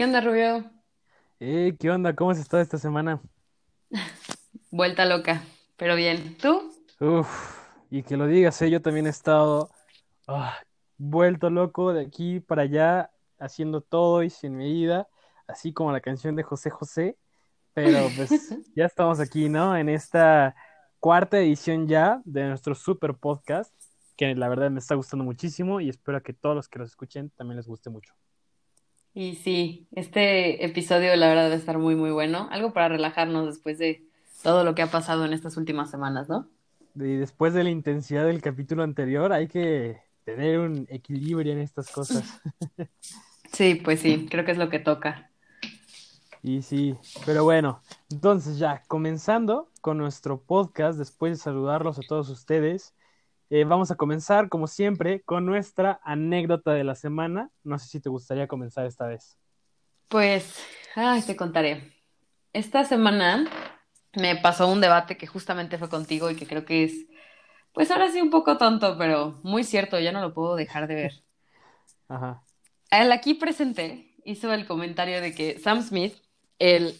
¿Qué onda, Rubio? Eh, ¿qué onda? ¿Cómo has estado esta semana? Vuelta loca, pero bien. ¿Tú? Uf, y que lo digas, eh, yo también he estado ah, vuelto loco de aquí para allá, haciendo todo y sin medida, así como la canción de José José, pero pues ya estamos aquí, ¿no? En esta cuarta edición ya de nuestro super podcast, que la verdad me está gustando muchísimo y espero que todos los que los escuchen también les guste mucho. Y sí, este episodio la verdad va a estar muy, muy bueno. Algo para relajarnos después de todo lo que ha pasado en estas últimas semanas, ¿no? Y después de la intensidad del capítulo anterior, hay que tener un equilibrio en estas cosas. Sí, pues sí, creo que es lo que toca. Y sí, pero bueno, entonces ya, comenzando con nuestro podcast, después de saludarlos a todos ustedes, eh, vamos a comenzar, como siempre, con nuestra anécdota de la semana. No sé si te gustaría comenzar esta vez. Pues, ay, te contaré. Esta semana me pasó un debate que justamente fue contigo y que creo que es, pues ahora sí un poco tonto, pero muy cierto, ya no lo puedo dejar de ver. Ajá. El aquí presente hizo el comentario de que Sam Smith, el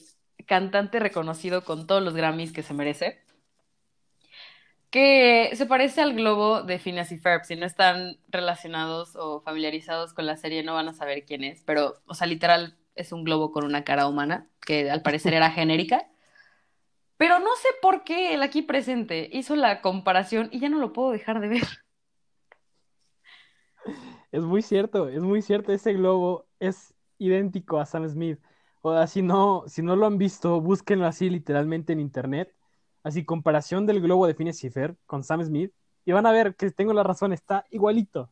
cantante reconocido con todos los Grammys que se merece, que se parece al globo de Phineas y Ferb. Si no están relacionados o familiarizados con la serie, no van a saber quién es, pero, o sea, literal es un globo con una cara humana, que al parecer era genérica. Pero no sé por qué el aquí presente hizo la comparación y ya no lo puedo dejar de ver. Es muy cierto, es muy cierto. Ese globo es idéntico a Sam Smith. O sea, si no, si no lo han visto, búsquenlo así literalmente en internet. Así, comparación del globo de Phineas y Ferb con Sam Smith. Y van a ver que tengo la razón, está igualito.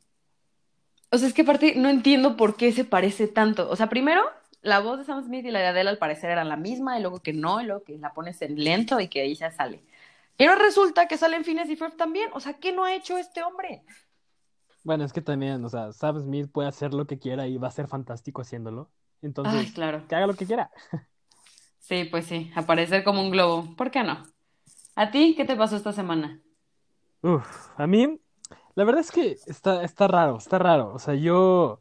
O sea, es que aparte no entiendo por qué se parece tanto. O sea, primero, la voz de Sam Smith y la de Adele al parecer eran la misma, y luego que no, y luego que la pones en lento y que ahí ya sale. Pero resulta que salen Phineas y Ferb también. O sea, ¿qué no ha hecho este hombre? Bueno, es que también, o sea, Sam Smith puede hacer lo que quiera y va a ser fantástico haciéndolo. Ay, Entonces, claro. que haga lo que quiera. Sí, pues sí, aparecer como un globo. ¿Por qué no? ¿A ti qué te pasó esta semana? A mí, la verdad es que está, está raro, está raro. O sea, yo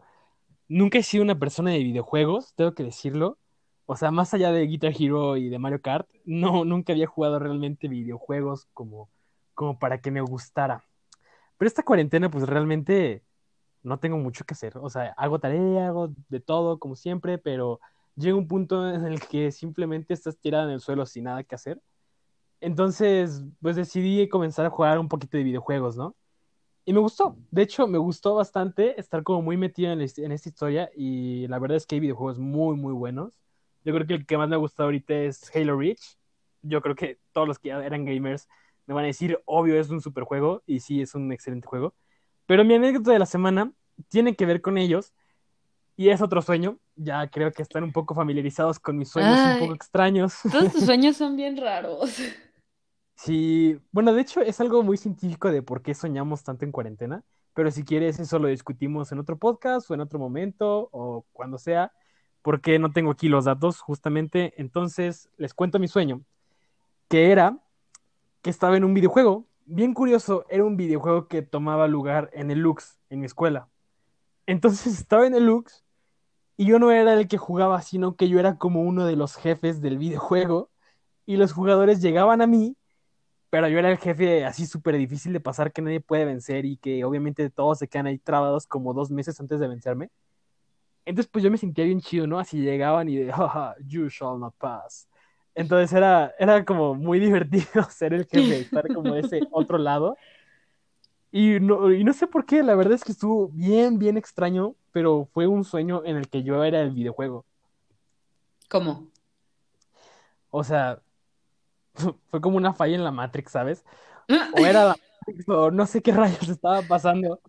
nunca he sido una persona de videojuegos, tengo que decirlo. O sea, más allá de Guitar Hero y de Mario Kart, no, nunca había jugado realmente videojuegos como, como para que me gustara. Pero esta cuarentena, pues realmente no tengo mucho que hacer. O sea, hago tarea, hago de todo, como siempre, pero llega un punto en el que simplemente estás tirada en el suelo sin nada que hacer. Entonces, pues decidí comenzar a jugar un poquito de videojuegos, ¿no? Y me gustó. De hecho, me gustó bastante estar como muy metido en, la en esta historia y la verdad es que hay videojuegos muy, muy buenos. Yo creo que el que más me ha gustado ahorita es Halo Reach. Yo creo que todos los que eran gamers me van a decir, obvio, es un super juego y sí, es un excelente juego. Pero mi anécdota de la semana tiene que ver con ellos y es otro sueño. Ya creo que están un poco familiarizados con mis sueños un poco extraños. todos tus sueños son bien raros. Sí, bueno, de hecho es algo muy científico de por qué soñamos tanto en cuarentena, pero si quieres eso lo discutimos en otro podcast o en otro momento o cuando sea, porque no tengo aquí los datos justamente. Entonces les cuento mi sueño, que era que estaba en un videojuego. Bien curioso, era un videojuego que tomaba lugar en el Lux, en mi escuela. Entonces estaba en el Lux y yo no era el que jugaba, sino que yo era como uno de los jefes del videojuego y los jugadores llegaban a mí pero yo era el jefe así súper difícil de pasar que nadie puede vencer y que obviamente todos se quedan ahí trabados como dos meses antes de vencerme. Entonces pues yo me sentía bien chido, ¿no? Así llegaban y de, haha, you shall not pass. Entonces era, era como muy divertido ser el jefe, estar como de ese otro lado. Y no, y no sé por qué, la verdad es que estuvo bien, bien extraño, pero fue un sueño en el que yo era el videojuego. ¿Cómo? O sea, fue como una falla en la Matrix, ¿sabes? O era la Matrix o no sé qué rayos estaba pasando.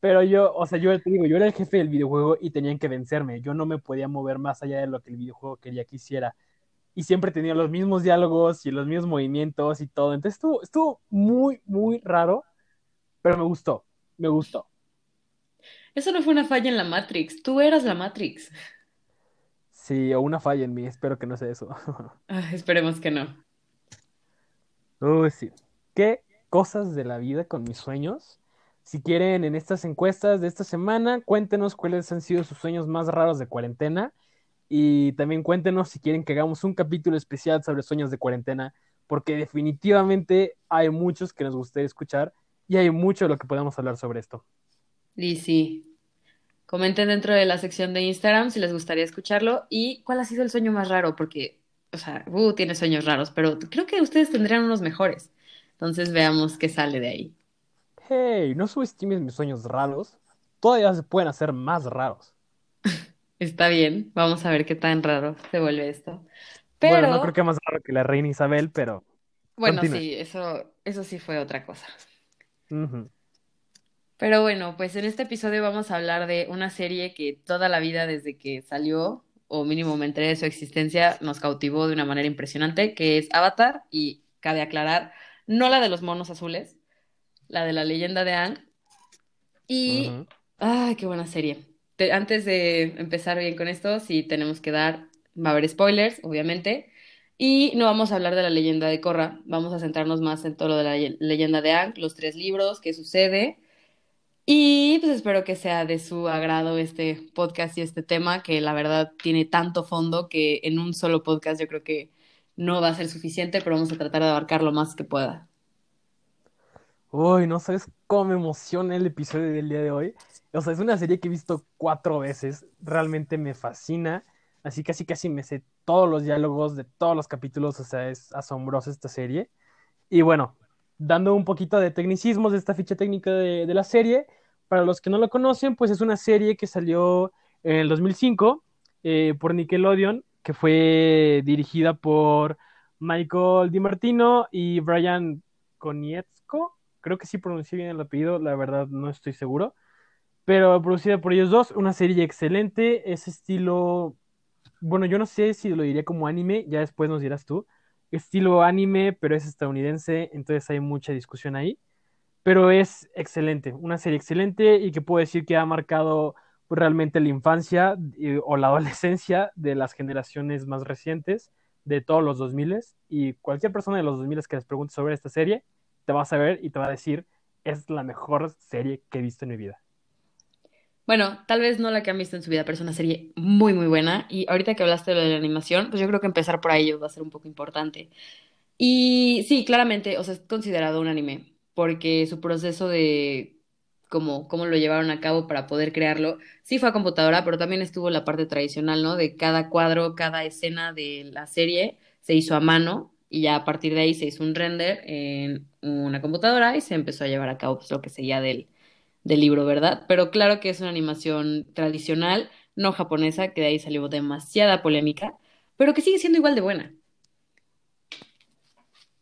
Pero yo, o sea, yo te digo, yo era el jefe del videojuego y tenían que vencerme. Yo no me podía mover más allá de lo que el videojuego quería que hiciera. Y siempre tenía los mismos diálogos y los mismos movimientos y todo. Entonces estuvo, estuvo muy, muy raro, pero me gustó, me gustó. Eso no fue una falla en la Matrix, tú eras la Matrix. Sí, o una falla en mí, espero que no sea eso. Ah, esperemos que no. Uy, sí. ¿Qué cosas de la vida con mis sueños? Si quieren, en estas encuestas de esta semana, cuéntenos cuáles han sido sus sueños más raros de cuarentena y también cuéntenos si quieren que hagamos un capítulo especial sobre sueños de cuarentena, porque definitivamente hay muchos que nos gustaría escuchar y hay mucho de lo que podemos hablar sobre esto. Y sí, comenten dentro de la sección de Instagram si les gustaría escucharlo y cuál ha sido el sueño más raro, porque, o sea, uh, tiene sueños raros, pero creo que ustedes tendrían unos mejores. Entonces veamos qué sale de ahí. Hey, no subestimes mis sueños raros. Todavía se pueden hacer más raros. Está bien, vamos a ver qué tan raro se vuelve esto. Pero, Bueno, no creo que más raro que la reina Isabel, pero bueno, sí, eso, eso sí fue otra cosa. Ujú. Pero bueno, pues en este episodio vamos a hablar de una serie que toda la vida desde que salió, o mínimo me enteré de su existencia, nos cautivó de una manera impresionante, que es Avatar, y cabe aclarar, no la de los monos azules, la de la leyenda de Aang. Y, ay, qué buena serie. Te- antes de empezar bien con esto, sí tenemos que dar, va a haber spoilers, obviamente, y no vamos a hablar de la leyenda de Korra, vamos a centrarnos más en todo lo de la le- leyenda de Aang, los tres libros, qué sucede. Y pues espero que sea de su agrado este podcast y este tema, que la verdad tiene tanto fondo que en un solo podcast yo creo que no va a ser suficiente, pero vamos a tratar de abarcar lo más que pueda. Uy, no sabes cómo me emociona el episodio del día de hoy. O sea, es una serie que he visto cuatro veces. Realmente me fascina. Así casi casi me sé todos los diálogos de todos los capítulos. O sea, es asombrosa esta serie. Y bueno, dando un poquito de tecnicismos de esta ficha técnica de, de la serie, para los que no la conocen, pues es una serie que salió en el 2005 eh, por Nickelodeon, que fue dirigida por Michael DiMartino y Brian Konietzko. Creo que sí pronuncié bien el apellido, la verdad no estoy seguro. Pero producida por ellos dos, una serie excelente, es estilo, bueno, yo no sé si lo diría como anime, ya después nos dirás tú. Estilo anime, pero es estadounidense, entonces hay mucha discusión ahí. Pero es excelente, una serie excelente y que puedo decir que ha marcado pues, realmente la infancia o la adolescencia de las generaciones más recientes de todos los 2000 y cualquier persona de los 2000 que les pregunte sobre esta serie te va a saber y te va a decir es la mejor serie que he visto en mi vida. Bueno, tal vez no la que han visto en su vida, pero es una serie muy, muy buena. Y ahorita que hablaste de la animación, pues yo creo que empezar por ahí va a ser un poco importante. Y sí, claramente, o sea, es considerado un anime, porque su proceso de cómo, cómo lo llevaron a cabo para poder crearlo, sí fue a computadora, pero también estuvo la parte tradicional, ¿no? De cada cuadro, cada escena de la serie se hizo a mano y ya a partir de ahí se hizo un render en una computadora y se empezó a llevar a cabo pues, lo que seguía del, del libro, ¿verdad? Pero claro que es una animación tradicional, no japonesa, que de ahí salió demasiada polémica, pero que sigue siendo igual de buena.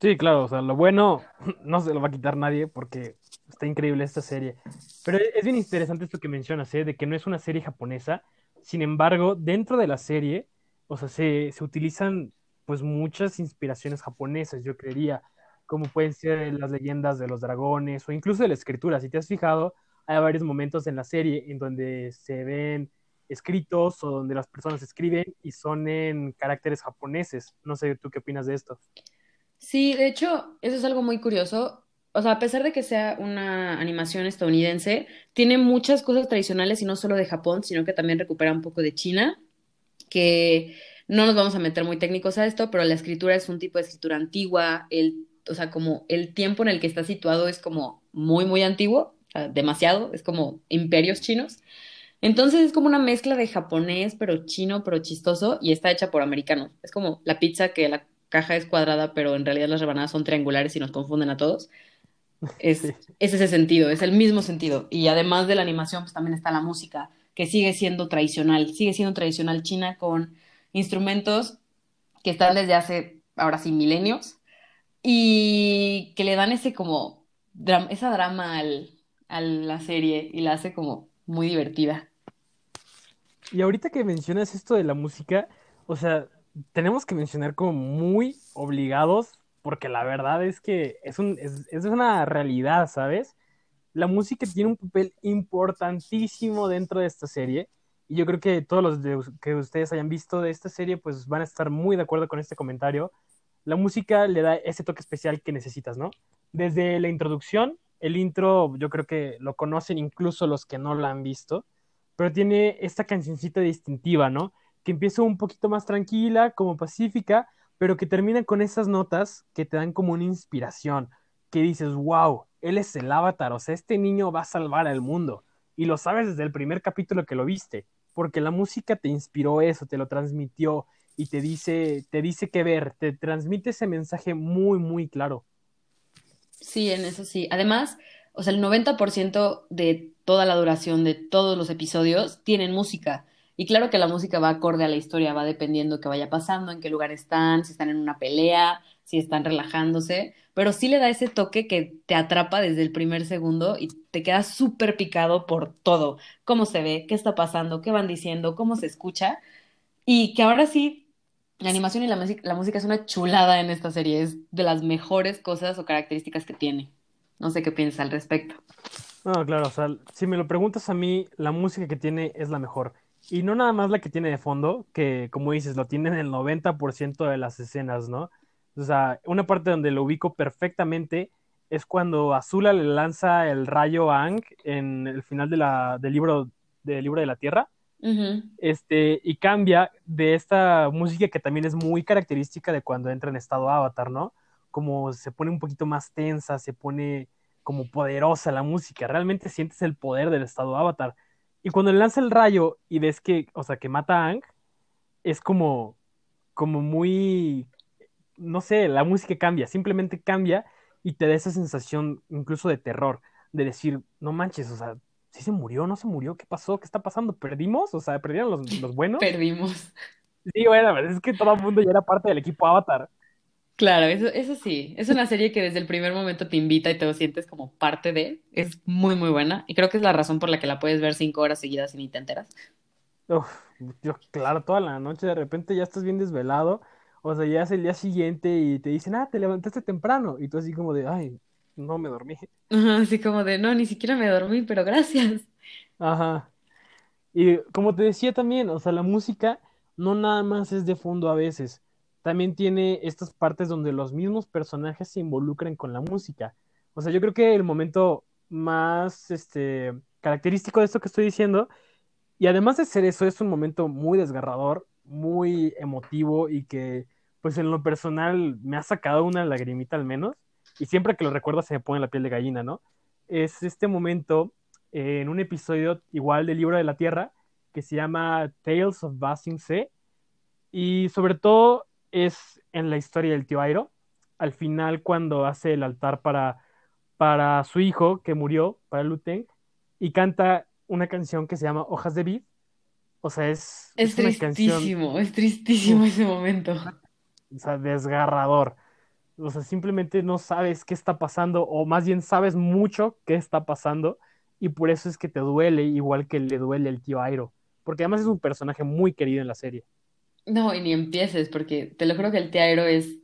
Sí, claro, o sea, lo bueno no se lo va a quitar nadie porque está increíble esta serie. Pero es bien interesante esto que mencionas, ¿eh? De que no es una serie japonesa. Sin embargo, dentro de la serie, o sea, se, se utilizan pues muchas inspiraciones japonesas, yo creería, como pueden ser las leyendas de los dragones o incluso de la escritura. Si te has fijado, hay varios momentos en la serie en donde se ven escritos o donde las personas escriben y son en caracteres japoneses. No sé, ¿tú qué opinas de esto? Sí, de hecho, eso es algo muy curioso. O sea, a pesar de que sea una animación estadounidense, tiene muchas cosas tradicionales y no solo de Japón, sino que también recupera un poco de China, que no nos vamos a meter muy técnicos a esto, pero la escritura es un tipo de escritura antigua, el, o sea, como el tiempo en el que está situado es como muy, muy antiguo, demasiado, es como imperios chinos. Entonces es como una mezcla de japonés, pero chino, pero chistoso, y está hecha por americanos. Es como la pizza que la caja es cuadrada, pero en realidad las rebanadas son triangulares y nos confunden a todos. Es, Sí. es ese sentido, es el mismo sentido. Y además de la animación, pues también está la música, que sigue siendo tradicional, sigue siendo tradicional china con instrumentos que están desde hace, ahora sí, milenios, y que le dan ese como, dram- esa drama al, a la serie y la hace como muy divertida. Y ahorita que mencionas esto de la música, o sea, tenemos que mencionar como muy obligados, porque la verdad es que es un, es, es una realidad, ¿sabes? La música tiene un papel importantísimo dentro de esta serie, y yo creo que todos los de, que ustedes hayan visto de esta serie, pues van a estar muy de acuerdo con este comentario. La música le da ese toque especial que necesitas, ¿no? Desde la introducción, el intro, yo creo que lo conocen incluso los que no la han visto pero tiene esta cancioncita distintiva, ¿no? Que empieza un poquito más tranquila, como pacífica, pero que termina con esas notas que te dan como una inspiración, que dices, wow, él es el avatar, o sea, este niño va a salvar al mundo. Y lo sabes desde el primer capítulo que lo viste, porque la música te inspiró eso, te lo transmitió y te dice, te dice qué ver, te transmite ese mensaje muy, muy claro. Sí, en eso sí. Además, o sea, el 90% de toda la duración de todos los episodios tienen música. Y claro que la música va acorde a la historia, va dependiendo qué vaya pasando, en qué lugar están, si están en una pelea, si están relajándose, pero sí le da ese toque que te atrapa desde el primer segundo y te quedas súper picado por todo, cómo se ve, qué está pasando, qué van diciendo, cómo se escucha, y que ahora sí, la animación y la, la música es una chulada en esta serie, es de las mejores cosas o características que tiene. No sé qué piensas al respecto. No, claro, o sea, si me lo preguntas a mí, la música que tiene es la mejor. Y no nada más la que tiene de fondo, que como dices, lo tiene en el 90% de las escenas, ¿no? O sea, una parte donde lo ubico perfectamente es cuando Azula le lanza el rayo a Ang en el final de la, del, libro, del libro de la Tierra. este, y cambia de esta música que también es muy característica de cuando entra en estado avatar, ¿no? como se pone un poquito más tensa, se pone como poderosa la música, realmente sientes el poder del estado avatar. Y cuando le lanza el rayo y ves que, o sea, que mata a Ang, es como, como muy, no sé, la música cambia, simplemente cambia y te da esa sensación incluso de terror, de decir, no manches, o sea, ¿sí se murió? ¿No se murió? ¿Qué pasó? ¿Qué está pasando? ¿Perdimos? O sea, ¿perdieron los, los buenos? Perdimos. Sí, bueno, es que todo el mundo ya era parte del equipo Avatar. Claro, eso, eso sí. Es una serie que desde el primer momento te invita y te lo sientes como parte de. Es muy, muy buena. Y creo que es la razón por la que la puedes ver cinco horas seguidas y ni te enteras. Uf, yo, claro, toda la noche de repente ya estás bien desvelado. O sea, ya es el día siguiente y te dicen, ah, te levantaste temprano. Y tú así como de, ay, no me dormí. Ajá, así como de, no, ni siquiera me dormí, pero gracias. Ajá. Y como te decía también, o sea, la música no nada más es de fondo a veces también tiene estas partes donde los mismos personajes se involucran con la música. O sea, yo creo que el momento más este, característico de esto que estoy diciendo, y además de ser eso, es un momento muy desgarrador, muy emotivo y que, pues en lo personal, me ha sacado una lagrimita al menos, y siempre que lo recuerdo se me pone la piel de gallina, ¿no? Es este momento en un episodio igual del libro de la Tierra que se llama Tales of Basing Se, y sobre todo es en la historia del tío Airo. Al final, cuando hace el altar para, para su hijo que murió, para Luteng, y canta una canción que se llama Hojas de Vid. O sea, es, es, tristísimo, es tristísimo ese momento. O sea, desgarrador. O sea, simplemente no sabes qué está pasando, o más bien sabes mucho qué está pasando, y por eso es que te duele, igual que le duele el tío Airo. Porque además es un personaje muy querido en la serie. No, y ni empieces, porque te lo juro que el Tiairo es,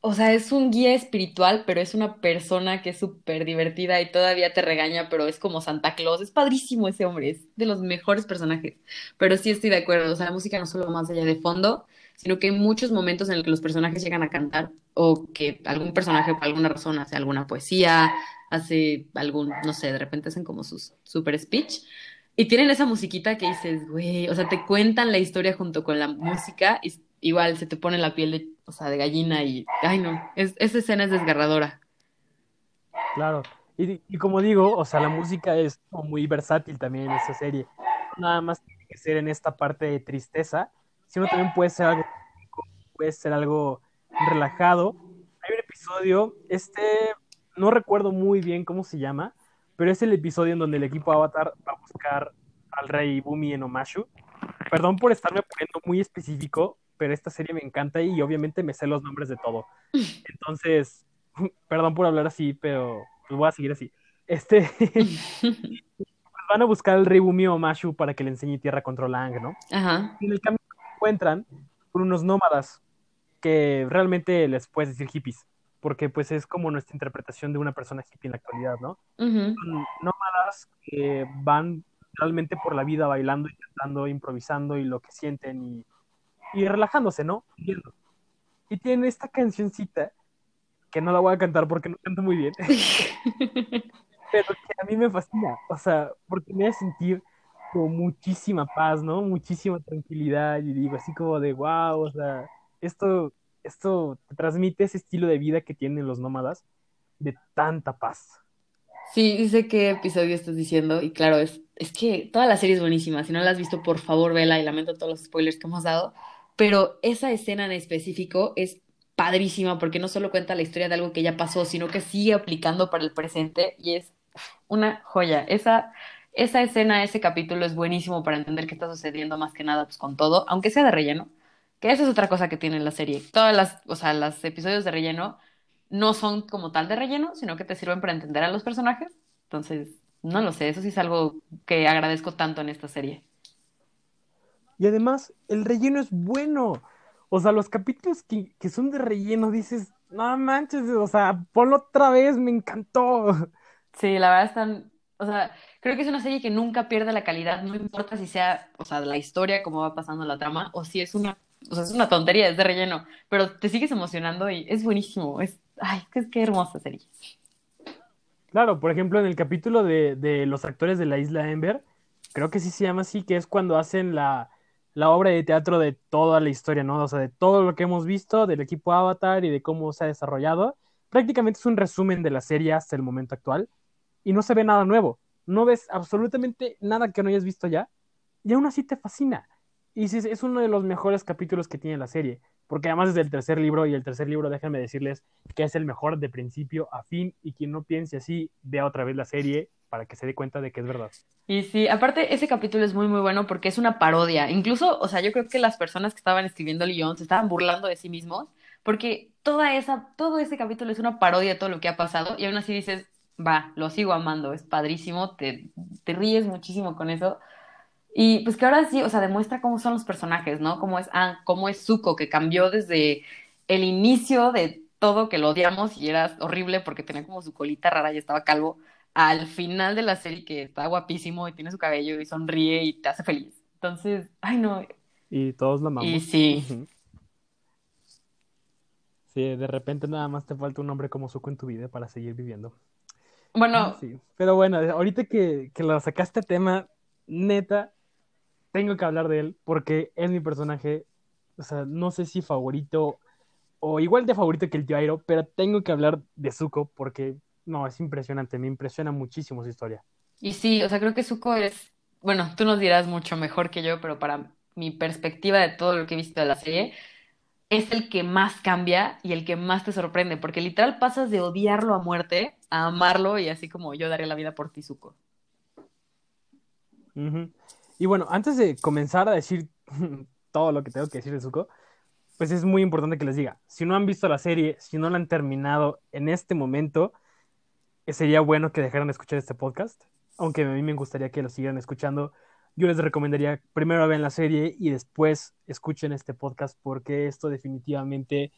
o sea, es un guía espiritual, pero es una persona que es súper divertida y todavía te regaña, pero es como Santa Claus. Es padrísimo ese hombre, es de los mejores personajes. Pero sí estoy de acuerdo, o sea, la música no solo más allá de fondo, sino que hay muchos momentos en los que los personajes llegan a cantar o que algún personaje por alguna razón hace alguna poesía, hace algún, no sé, de repente hacen como sus super speech y tienen esa musiquita que dices, güey, o sea, te cuentan la historia junto con la música y igual se te pone la piel de, o sea, de gallina y, ay no, es, esa escena es desgarradora. Claro, y, como digo, o sea, la música es muy versátil también en esta serie. Nada más tiene que ser en esta parte de tristeza, sino también puede ser algo, puede ser algo relajado. Hay un episodio, este, no recuerdo muy bien cómo se llama, pero es el episodio en donde el equipo Avatar va a buscar al rey Bumi en Omashu. Perdón por estarme poniendo muy específico, pero esta serie me encanta y obviamente me sé los nombres de todo. Entonces, perdón por hablar así, pero pues voy a seguir así. Este, van a buscar al rey Bumi Omashu para que le enseñe tierra contra Lang, ¿no? Ajá. Y en el camino se encuentran con unos nómadas que realmente les puedes decir hippies porque pues es como nuestra interpretación de una persona hippie en la actualidad, ¿no? Son nómadas que van realmente por la vida bailando, intentando, improvisando y lo que sienten y, y relajándose, ¿no? Y tienen esta cancioncita que no la voy a cantar porque no canto muy bien, pero que a mí me fascina, o sea, porque me hace sentir como muchísima paz, ¿no? Muchísima tranquilidad y digo así como de wow, o sea, esto, esto transmite ese estilo de vida que tienen los nómadas de tanta paz. Sí, sé qué episodio estás diciendo y claro, es, es que toda la serie es buenísima. Si no la has visto, por favor, vela y lamento todos los spoilers que hemos dado. Pero esa escena en específico es padrísima porque no solo cuenta la historia de algo que ya pasó, sino que sigue aplicando para el presente y es una joya. Esa, esa escena, ese capítulo es buenísimo para entender qué está sucediendo más que nada pues, con todo, aunque sea de relleno. Que esa es otra cosa que tiene la serie. Todas las, o sea, los episodios de relleno no son como tal de relleno, sino que te sirven para entender a los personajes. Entonces, no lo sé, eso sí es algo que agradezco tanto en esta serie. Y además, el relleno es bueno. O sea, los capítulos que, que son de relleno, dices, no manches, o sea, ponlo otra vez, me encantó. Sí, la verdad están, o sea, creo que es una serie que nunca pierde la calidad, no importa si sea, o sea, la historia, cómo va pasando la trama, o si es una, o sea, es una tontería, es de relleno, pero te sigues emocionando y es buenísimo, es, ay, qué, qué hermosa serie. Claro, por ejemplo, en el capítulo de, de los actores de la isla Ember, creo que sí se llama así, que es cuando hacen la, la obra de teatro de toda la historia, ¿no? O sea, de todo lo que hemos visto del equipo Avatar y de cómo se ha desarrollado. Prácticamente es un resumen de la serie hasta el momento actual y no se ve nada nuevo. No ves absolutamente nada que no hayas visto ya y aún así te fascina. Y sí, es uno de los mejores capítulos que tiene la serie, porque además es del tercer libro y el tercer libro, déjenme decirles que es el mejor de principio a fin y quien no piense así, vea otra vez la serie para que se dé cuenta de que es verdad. Y sí, aparte ese capítulo es muy muy bueno porque es una parodia. Incluso, o sea, yo creo que las personas que estaban escribiendo el guion se estaban burlando de sí mismos porque toda esa, todo ese capítulo es una parodia de todo lo que ha pasado y aún así dices, va, lo sigo amando, es padrísimo, te, te ríes muchísimo con eso. Y pues que ahora sí, o sea, demuestra cómo son los personajes, ¿no? Cómo es Anne, cómo es Zuko, que cambió desde el inicio de todo, que lo odiamos y era horrible porque tenía como su colita rara y estaba calvo, al final de la serie que está guapísimo y tiene su cabello y sonríe y te hace feliz. Entonces, ay no. Y todos lo amamos. Y sí. Sí, de repente nada más te falta un hombre como Zuko en tu vida para seguir viviendo. Bueno. Sí. Pero bueno, ahorita que, que lo sacaste tema, neta, tengo que hablar de él porque es mi personaje, o sea, no sé si favorito o igual de favorito que el Jairo, pero tengo que hablar de Zuko porque, no, es impresionante, me impresiona muchísimo su historia. Y sí, o sea, creo que Zuko es, bueno, tú nos dirás mucho mejor que yo, pero para mi perspectiva de todo lo que he visto de la serie, es el que más cambia y el que más te sorprende, porque literal pasas de odiarlo a muerte a amarlo y así como yo daré la vida por ti, Zuko. Ujú. Y bueno, antes de comenzar a decir todo lo que tengo que decir de Zuko, pues es muy importante que les diga, si no han visto la serie, si no la han terminado en este momento, eh, sería bueno que dejaran de escuchar este podcast, aunque a mí me gustaría que lo siguieran escuchando. Yo les recomendaría primero vean la serie y después escuchen este podcast porque esto definitivamente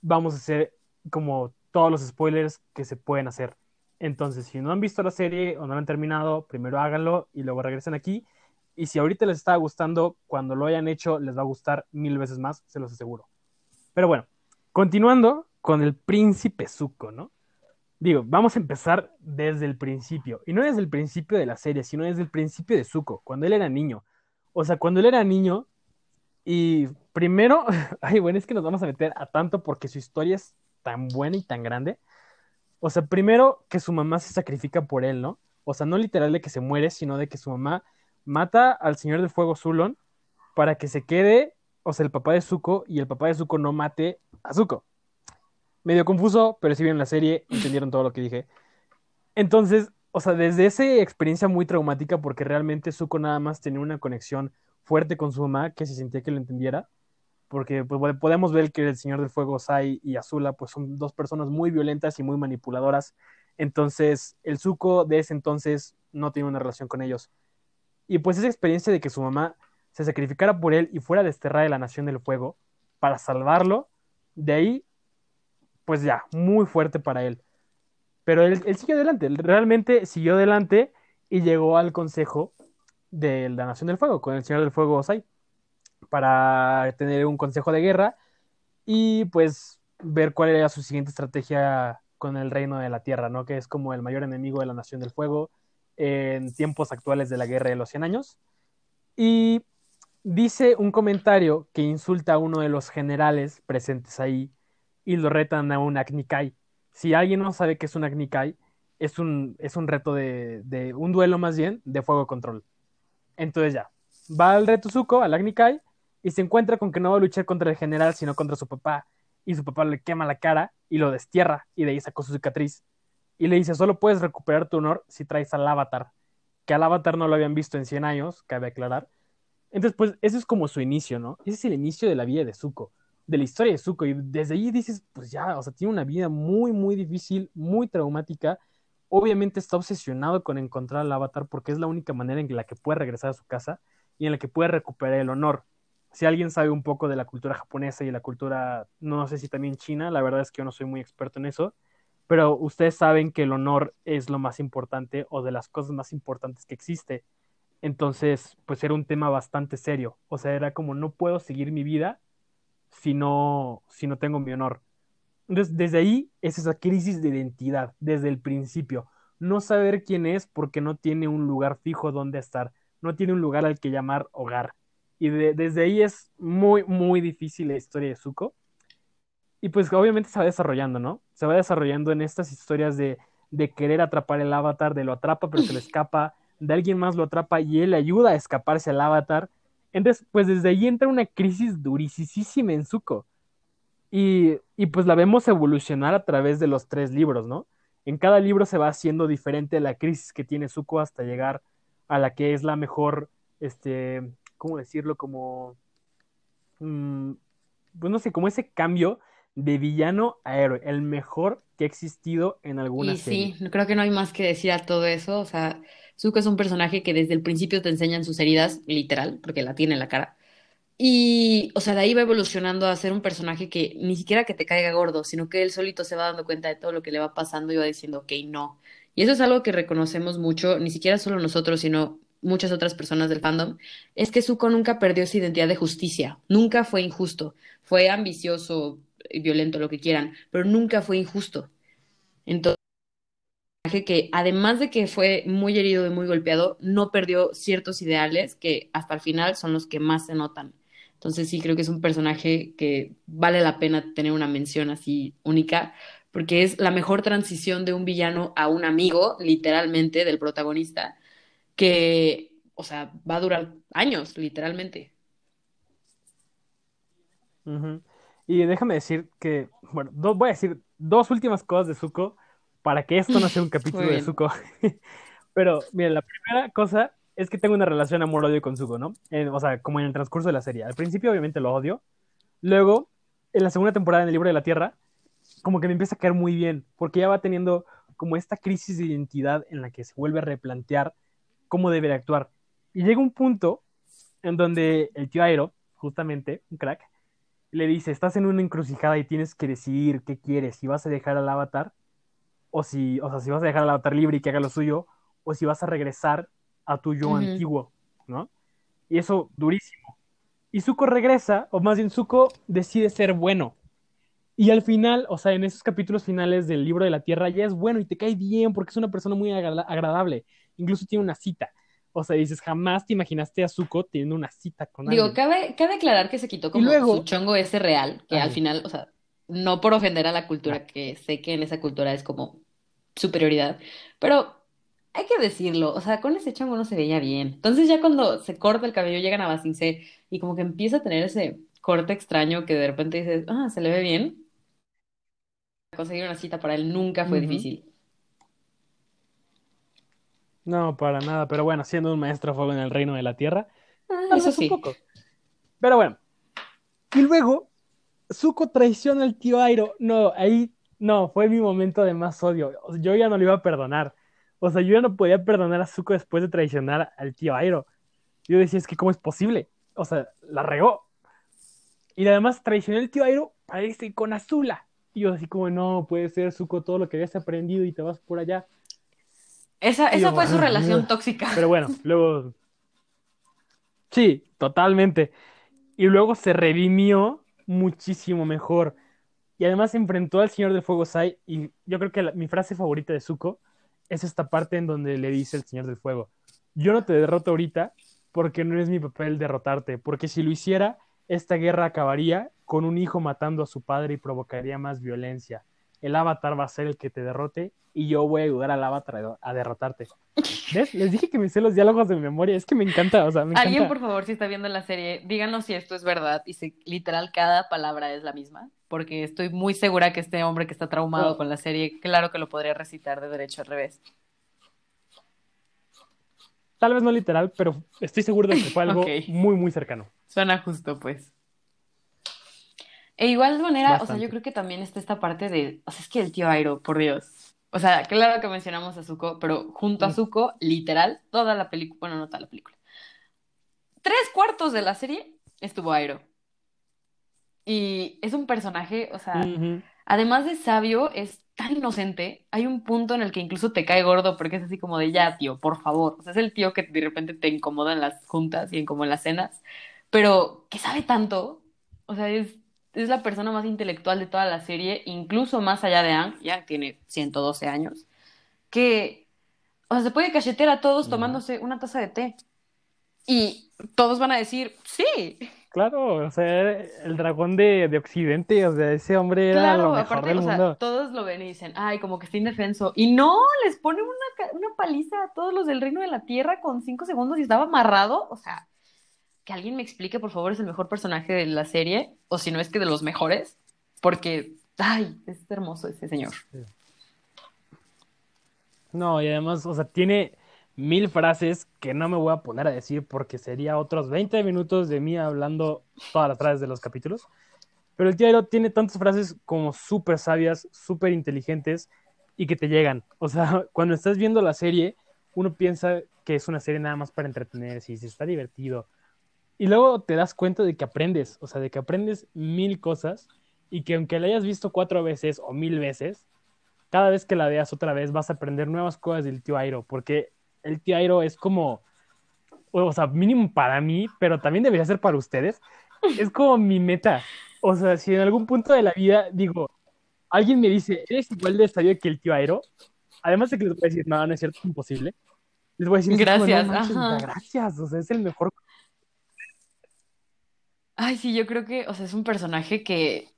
vamos a hacer como todos los spoilers que se pueden hacer. Entonces, si no han visto la serie o no la han terminado, primero háganlo y luego regresen aquí. Y si ahorita les está gustando, cuando lo hayan hecho, les va a gustar mil veces más, se los aseguro. Pero bueno, continuando con el príncipe Zuko, ¿no? Digo, vamos a empezar desde el principio. Y no desde el principio de la serie, sino desde el principio de Zuko, cuando él era niño. O sea, cuando él era niño, y primero, ay, bueno, es que nos vamos a meter a tanto porque su historia es tan buena y tan grande. O sea, primero que su mamá se sacrifica por él, ¿no? O sea, no literal de que se muere, sino de que su mamá mata al Señor del Fuego Zulon para que se quede, o sea, el papá de Zuko y el papá de Zuko no mate a Zuko. Medio confuso, pero si vieron la serie, entendieron todo lo que dije. Entonces, o sea, desde esa experiencia muy traumática, porque realmente Zuko nada más tenía una conexión fuerte con su mamá, que se sentía que lo entendiera, porque pues, podemos ver que el Señor del Fuego, Sai y Azula, pues son dos personas muy violentas y muy manipuladoras. Entonces, el Zuko de ese entonces no tiene una relación con ellos. Y pues esa experiencia de que su mamá se sacrificara por él y fuera desterrada de la Nación del Fuego para salvarlo, de ahí, pues ya, muy fuerte para él. Pero él, siguió adelante, realmente siguió adelante y llegó al consejo de la Nación del Fuego, con el Señor del Fuego Osai, para tener un consejo de guerra y pues ver cuál era su siguiente estrategia con el reino de la tierra, ¿no? Que es como el mayor enemigo de la Nación del Fuego en tiempos actuales de la Guerra de los 100 Años. Y dice un comentario que insulta a uno de los generales presentes ahí y lo retan a un Agnikai. Si alguien no sabe qué es un Agnikai, es un, es un reto de, de, un duelo más bien de fuego control. Entonces ya, va al reto Zuko, al Agnikai, y se encuentra con que no va a luchar contra el general, sino contra su papá. Y su papá le quema la cara y lo destierra, y de ahí sacó su cicatriz. Y le dice, solo puedes recuperar tu honor si traes al avatar. Que al avatar no lo habían visto en 100 años, cabe aclarar. Entonces, pues, ese es como su inicio, ¿no? Ese es el inicio de la vida de Zuko, de la historia de Zuko. Y desde ahí dices, pues ya, o sea, tiene una vida muy, muy difícil, muy traumática. Obviamente está obsesionado con encontrar al avatar porque es la única manera en la que puede regresar a su casa y en la que puede recuperar el honor. Si alguien sabe un poco de la cultura japonesa y la cultura, no sé si también china, la verdad es que yo no soy muy experto en eso, pero ustedes saben que el honor es lo más importante o de las cosas más importantes que existe. Entonces, pues era un tema bastante serio. O sea, era como no puedo seguir mi vida si no, si no tengo mi honor. Entonces, desde ahí es esa crisis de identidad, desde el principio. No saber quién es porque no tiene un lugar fijo donde estar, no tiene un lugar al que llamar hogar. Y desde ahí es muy, muy difícil la historia de Zuko. Y pues obviamente se va desarrollando, ¿no? Se va desarrollando en estas historias de, de querer atrapar el avatar, de lo atrapa pero se le escapa, de alguien más lo atrapa y él le ayuda a escaparse al avatar. Entonces, pues desde ahí entra una crisis durísima en Zuko. Y, y, pues la vemos evolucionar a través de los tres libros, ¿no? En cada libro se va haciendo diferente la crisis que tiene Zuko hasta llegar a la que es la mejor, este, ¿cómo decirlo? Como, mmm, pues no sé, como ese cambio de villano a héroe, el mejor que ha existido en alguna y serie. sí, creo que no hay más que decir a todo eso, o sea, Zuko es un personaje que desde el principio te enseñan sus heridas, literal, porque la tiene en la cara. Y, o sea, de ahí va evolucionando a ser un personaje que ni siquiera que te caiga gordo, sino que él solito se va dando cuenta de todo lo que le va pasando y va diciendo, ok, no. Y eso es algo que reconocemos mucho, ni siquiera solo nosotros, sino muchas otras personas del fandom, es que Zuko nunca perdió esa identidad de justicia, nunca fue injusto, fue ambicioso, violento, lo que quieran, pero nunca fue injusto. Entonces, que además de que fue muy herido y muy golpeado, no perdió ciertos ideales que hasta el final son los que más se notan. Entonces sí creo que es un personaje que vale la pena tener una mención así única, porque es la mejor transición de un villano a un amigo, literalmente, del protagonista, que, o sea, va a durar años, literalmente. Uh Y déjame decir que, bueno, do, voy a decir dos últimas cosas de Zuko para que esto no sea un capítulo de Zuko. Pero, miren, la primera cosa es que tengo una relación amor-odio con Zuko, ¿no? o sea, como en el transcurso de la serie. Al principio, obviamente, lo odio. Luego, en la segunda temporada en el Libro de la Tierra, como que me empieza a caer muy bien, porque ya va teniendo como esta crisis de identidad en la que se vuelve a replantear cómo debe actuar. Y llega un punto en donde el tío Aero, justamente, un crack, le dice, estás en una encrucijada y tienes que decidir qué quieres, si vas a dejar al avatar, o si, o sea, si vas a dejar al avatar libre y que haga lo suyo, o si vas a regresar a tu yo antiguo, ¿no? Y eso durísimo. Y Zuko regresa, o más bien Zuko decide ser bueno. Y al final, o sea, en esos capítulos finales del libro de la Tierra ya es bueno y te cae bien porque es una persona muy agradable. Incluso tiene una cita. O sea, dices, jamás te imaginaste a Zuko teniendo una cita con Digo, alguien. cabe, cabe aclarar que se quitó como luego- su chongo ese real, que al final, o sea, no por ofender a la cultura, que sé que en esa cultura es como superioridad, pero hay que decirlo, o sea, con ese chongo no se veía bien. Entonces ya cuando se corta el cabello, llegan a Basingse y como que empieza a tener ese corte extraño que de repente dices, ah, se le ve bien. Conseguir una cita para él nunca fue difícil. No, para nada, pero bueno, siendo un maestro fuego en el reino de la tierra, Ah, eso vez un sí. poco. Pero bueno. Y luego, Zuko traiciona al tío Airo. No, ahí, no, fue mi momento de más odio. Yo ya no lo iba a perdonar. O sea, yo ya no podía perdonar a Zuko después de traicionar al tío Airo. Yo decía, es que ¿cómo es posible? O sea, la regó. Y además traicionó al tío Airo para irse con Azula. Y yo así como, no, puede ser, Zuko, todo lo que habías aprendido y te vas por allá. Esa, esa yo, fue su "Ah, relación ah". tóxica. Pero bueno, luego. Sí, totalmente. Y luego se redimió muchísimo mejor. Y además se enfrentó al Señor del Fuego Sai. Y yo creo que la- mi frase favorita de Zuko es esta parte en donde le dice el Señor del Fuego: Yo no te derroto ahorita, porque no es mi papel derrotarte, porque si lo hiciera, esta guerra acabaría con un hijo matando a su padre y provocaría más violencia. El avatar va a ser el que te derrote y yo voy a ayudar al avatar a derrotarte. ¿Ves? Les dije que me sé los diálogos de memoria, es que me encanta, o sea, me Alguien, encanta. por favor, si está viendo la serie, díganos si esto es verdad y si literal cada palabra es la misma, porque estoy muy segura que este hombre que está traumado No. con la serie, claro que lo podría recitar de derecho al revés. Tal vez no literal, pero estoy seguro de que fue algo muy, muy cercano. Suena justo, pues. E igual manera, o sea, yo creo que también está esta parte de, o sea, es que el tío Airo, por Dios. O sea, claro que mencionamos a Zuko, pero junto a Mm. Zuko, literal, toda la película, bueno, no toda la película. Tres cuartos de la serie estuvo Airo. Y es un personaje, o sea, además de sabio, es tan inocente. Hay un punto en el que incluso te cae gordo porque es así como de ya, tío, por favor. O sea, es el tío que de repente te incomoda en las juntas y en como en las cenas, pero que sabe tanto. O sea, es, es la persona más intelectual de toda la serie, incluso más allá de Ang. Ya tiene 112 años. Que, o sea, se puede cachetear a todos tomándose una taza de té. Y todos van a decir, sí. Claro, o sea, el dragón de, de Occidente, o sea, ese hombre era Claro, lo mejor aparte, del o sea, mundo. todos lo ven y dicen, ay, como que está indefenso. Y no, les pone una, una paliza a todos los del Reino de la Tierra con cinco segundos y estaba amarrado. O sea, que alguien me explique, por favor, es el mejor personaje de la serie, o si no es que de los mejores, porque, ay, es hermoso ese señor. No, y además, o sea, tiene mil frases que no me voy a poner a decir porque sería otros 20 minutos de mí hablando todas las frases de los capítulos. Pero el tío tiene tantas frases como súper sabias, súper inteligentes y que te llegan. O sea, cuando estás viendo la serie, uno piensa que es una serie nada más para entretenerse y si está divertido. Y luego te das cuenta de que aprendes, o sea, de que aprendes mil cosas y que aunque la hayas visto cuatro veces o mil veces, cada vez que la veas otra vez vas a aprender nuevas cosas del tío Airo, porque el tío Airo es como, o sea, mínimo para mí, pero también debería ser para ustedes, es como mi meta. O sea, si en algún punto de la vida digo, alguien me dice, eres igual de sabio que el tío Airo, además de que les voy a decir, no, no es cierto, es imposible, les voy a decir, así como, Gracias, no manches, gracias, o sea, es el mejor. Ay, sí, yo creo que, o sea, es un personaje que,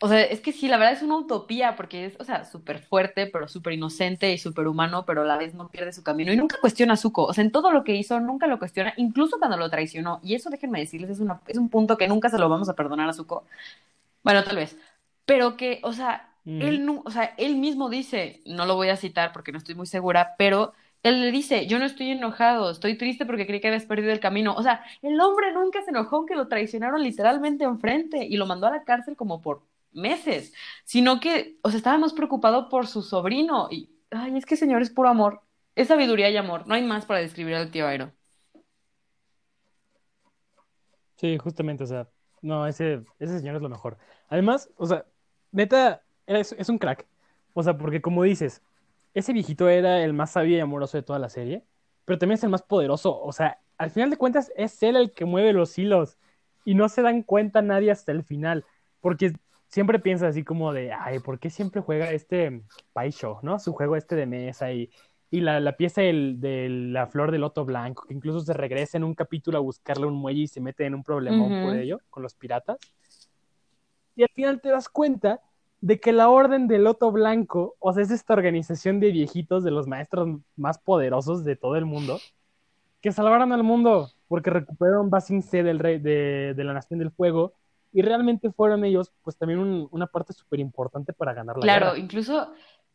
o sea, es que sí, la verdad es una utopía, porque es, o sea, súper fuerte, pero súper inocente y súper humano, pero a la vez no pierde su camino y nunca cuestiona a Zuko, o sea, en todo lo que hizo, nunca lo cuestiona, incluso cuando lo traicionó, y eso déjenme decirles, es una, es un punto que nunca se lo vamos a perdonar a Zuko, bueno, tal vez, pero que, o sea, Mm. él, o sea, él mismo dice, no lo voy a citar porque no estoy muy segura, pero él le dice, yo no estoy enojado, estoy triste porque creí que habías perdido el camino. O sea, el hombre nunca se enojó que lo traicionaron literalmente enfrente y lo mandó a la cárcel como por meses, sino que, o sea, estaba más preocupado por su sobrino y, ay, es que señor es puro amor, es sabiduría y amor, no hay más para describir al tío Airo. Sí, justamente, o sea, no, ese, ese señor es lo mejor. Además, o sea, neta, es, es un crack. O sea, porque como dices, ese viejito era el más sabio y amoroso de toda la serie, pero también es el más poderoso. O sea, al final de cuentas es él el que mueve los hilos y no se dan cuenta nadie hasta el final, porque siempre piensa así como de, ay, ¿por qué siempre juega este Pai Show, ¿no? Su juego este de mesa y, y la, la pieza del- de la flor del loto blanco, que incluso se regresa en un capítulo a buscarle un muelle y se mete en un problemón por Ujú. ello, con los piratas. Y al final te das cuenta de que la Orden del Loto Blanco, o sea, es esta organización de viejitos, de los maestros más poderosos de todo el mundo, que salvaron al mundo porque recuperaron Basing C del rey de, de la Nación del Fuego y realmente fueron ellos, pues también un- una parte súper importante para ganar la Claro, guerra. incluso,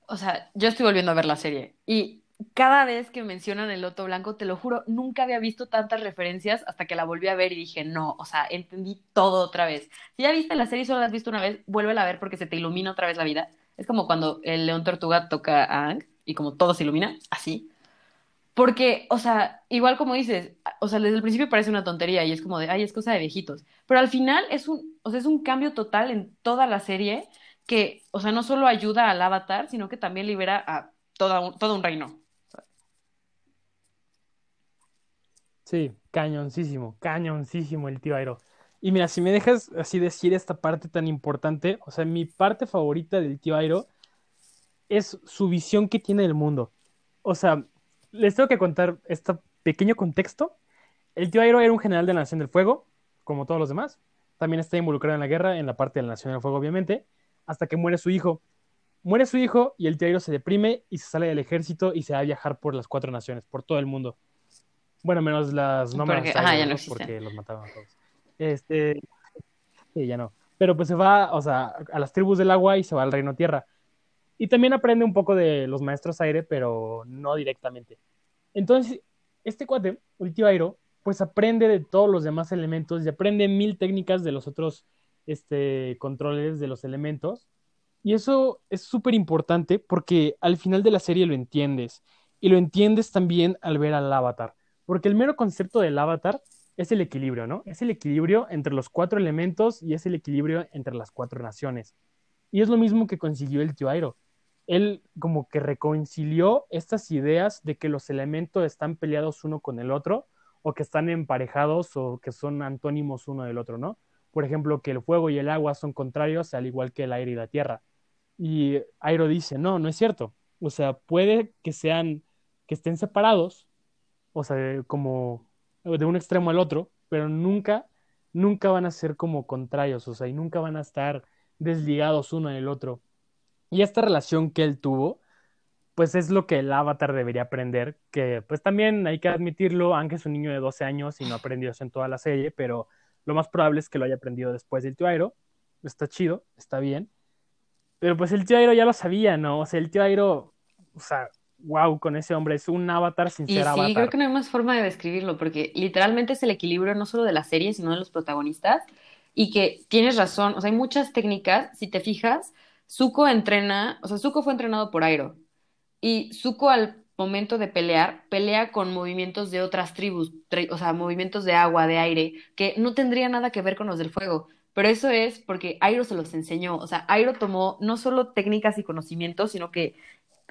o sea, yo estoy volviendo a ver la serie y cada vez que mencionan el loto blanco, te lo juro, nunca había visto tantas referencias hasta que la volví a ver y dije, no, o sea, entendí todo otra vez. Si ya viste la serie y solo la has visto una vez, vuélvela a ver porque se te ilumina otra vez la vida. Es como cuando el león tortuga toca a Aang y como todo se ilumina, así. Porque, o sea, igual como dices, o sea, desde el principio parece una tontería y es como de, ay, es cosa de viejitos. Pero al final es un, o sea, es un cambio total en toda la serie que, o sea, no solo ayuda al avatar, sino que también libera a un- todo un reino. Sí, cañoncísimo, cañoncísimo el tío Airo. Y mira, si me dejas así decir esta parte tan importante, o sea, mi parte favorita del tío Airo es su visión que tiene del mundo. O sea, les tengo que contar este pequeño contexto. el tío Airo era un general de la Nación del Fuego, como todos los demás. También está involucrado en la guerra, en la parte de la Nación del Fuego, obviamente, hasta que muere su hijo. Muere su hijo y el tío Airo se deprime y se sale del ejército y se va a viajar por las cuatro naciones, por todo el mundo. Bueno, menos las nómadas, Porque- ajá, ya no porque los mataban a todos. Este, sí, ya no. Pero pues se va, o sea, a las tribus del agua y se va al reino tierra. Y también aprende un poco de los maestros aire, pero no directamente. Entonces, este cuate, el tío Airo, pues aprende de todos los demás elementos y aprende mil técnicas de los otros este, controles de los elementos. Y eso es súper importante porque al final de la serie lo entiendes. Y lo entiendes también al ver al avatar. Porque el mero concepto del avatar es el equilibrio, ¿no? Es el equilibrio entre los cuatro elementos y es el equilibrio entre las cuatro naciones. Y es lo mismo que consiguió el tío Airo. Él como que reconcilió estas ideas de que los elementos están peleados uno con el otro o que están emparejados o que son antónimos uno del otro, ¿no? Por ejemplo, que el fuego y el agua son contrarios al igual que el aire y la tierra. Y Airo dice, no, no es cierto. O sea, puede que sean, que estén separados, o sea, como de un extremo al otro, pero nunca, nunca van a ser como contrarios, o sea, y nunca van a estar desligados uno del otro. Y esta relación que él tuvo, pues es lo que el avatar debería aprender, que pues también hay que admitirlo, aunque es un niño de 12 años y no aprendió eso en toda la serie, pero lo más probable es que lo haya aprendido después del tío Airo. Está chido, está bien. Pero pues el tío Airo ya lo sabía, ¿no? O sea, el tío Airo, o sea, wow, con ese hombre es un avatar sin Y ser sí, avatar. creo que no hay más forma de describirlo, porque literalmente es el equilibrio no solo de la serie, sino de los protagonistas. Y que tienes razón, o sea, hay muchas técnicas, si te fijas, Zuko entrena, o sea, Zuko fue entrenado por Airo. Y Zuko al momento de pelear, pelea con movimientos de otras tribus, tri- o sea, movimientos de agua, de aire, que no tendría nada que ver con los del fuego. Pero eso es porque Airo se los enseñó. O sea, Airo tomó no solo técnicas y conocimientos, sino que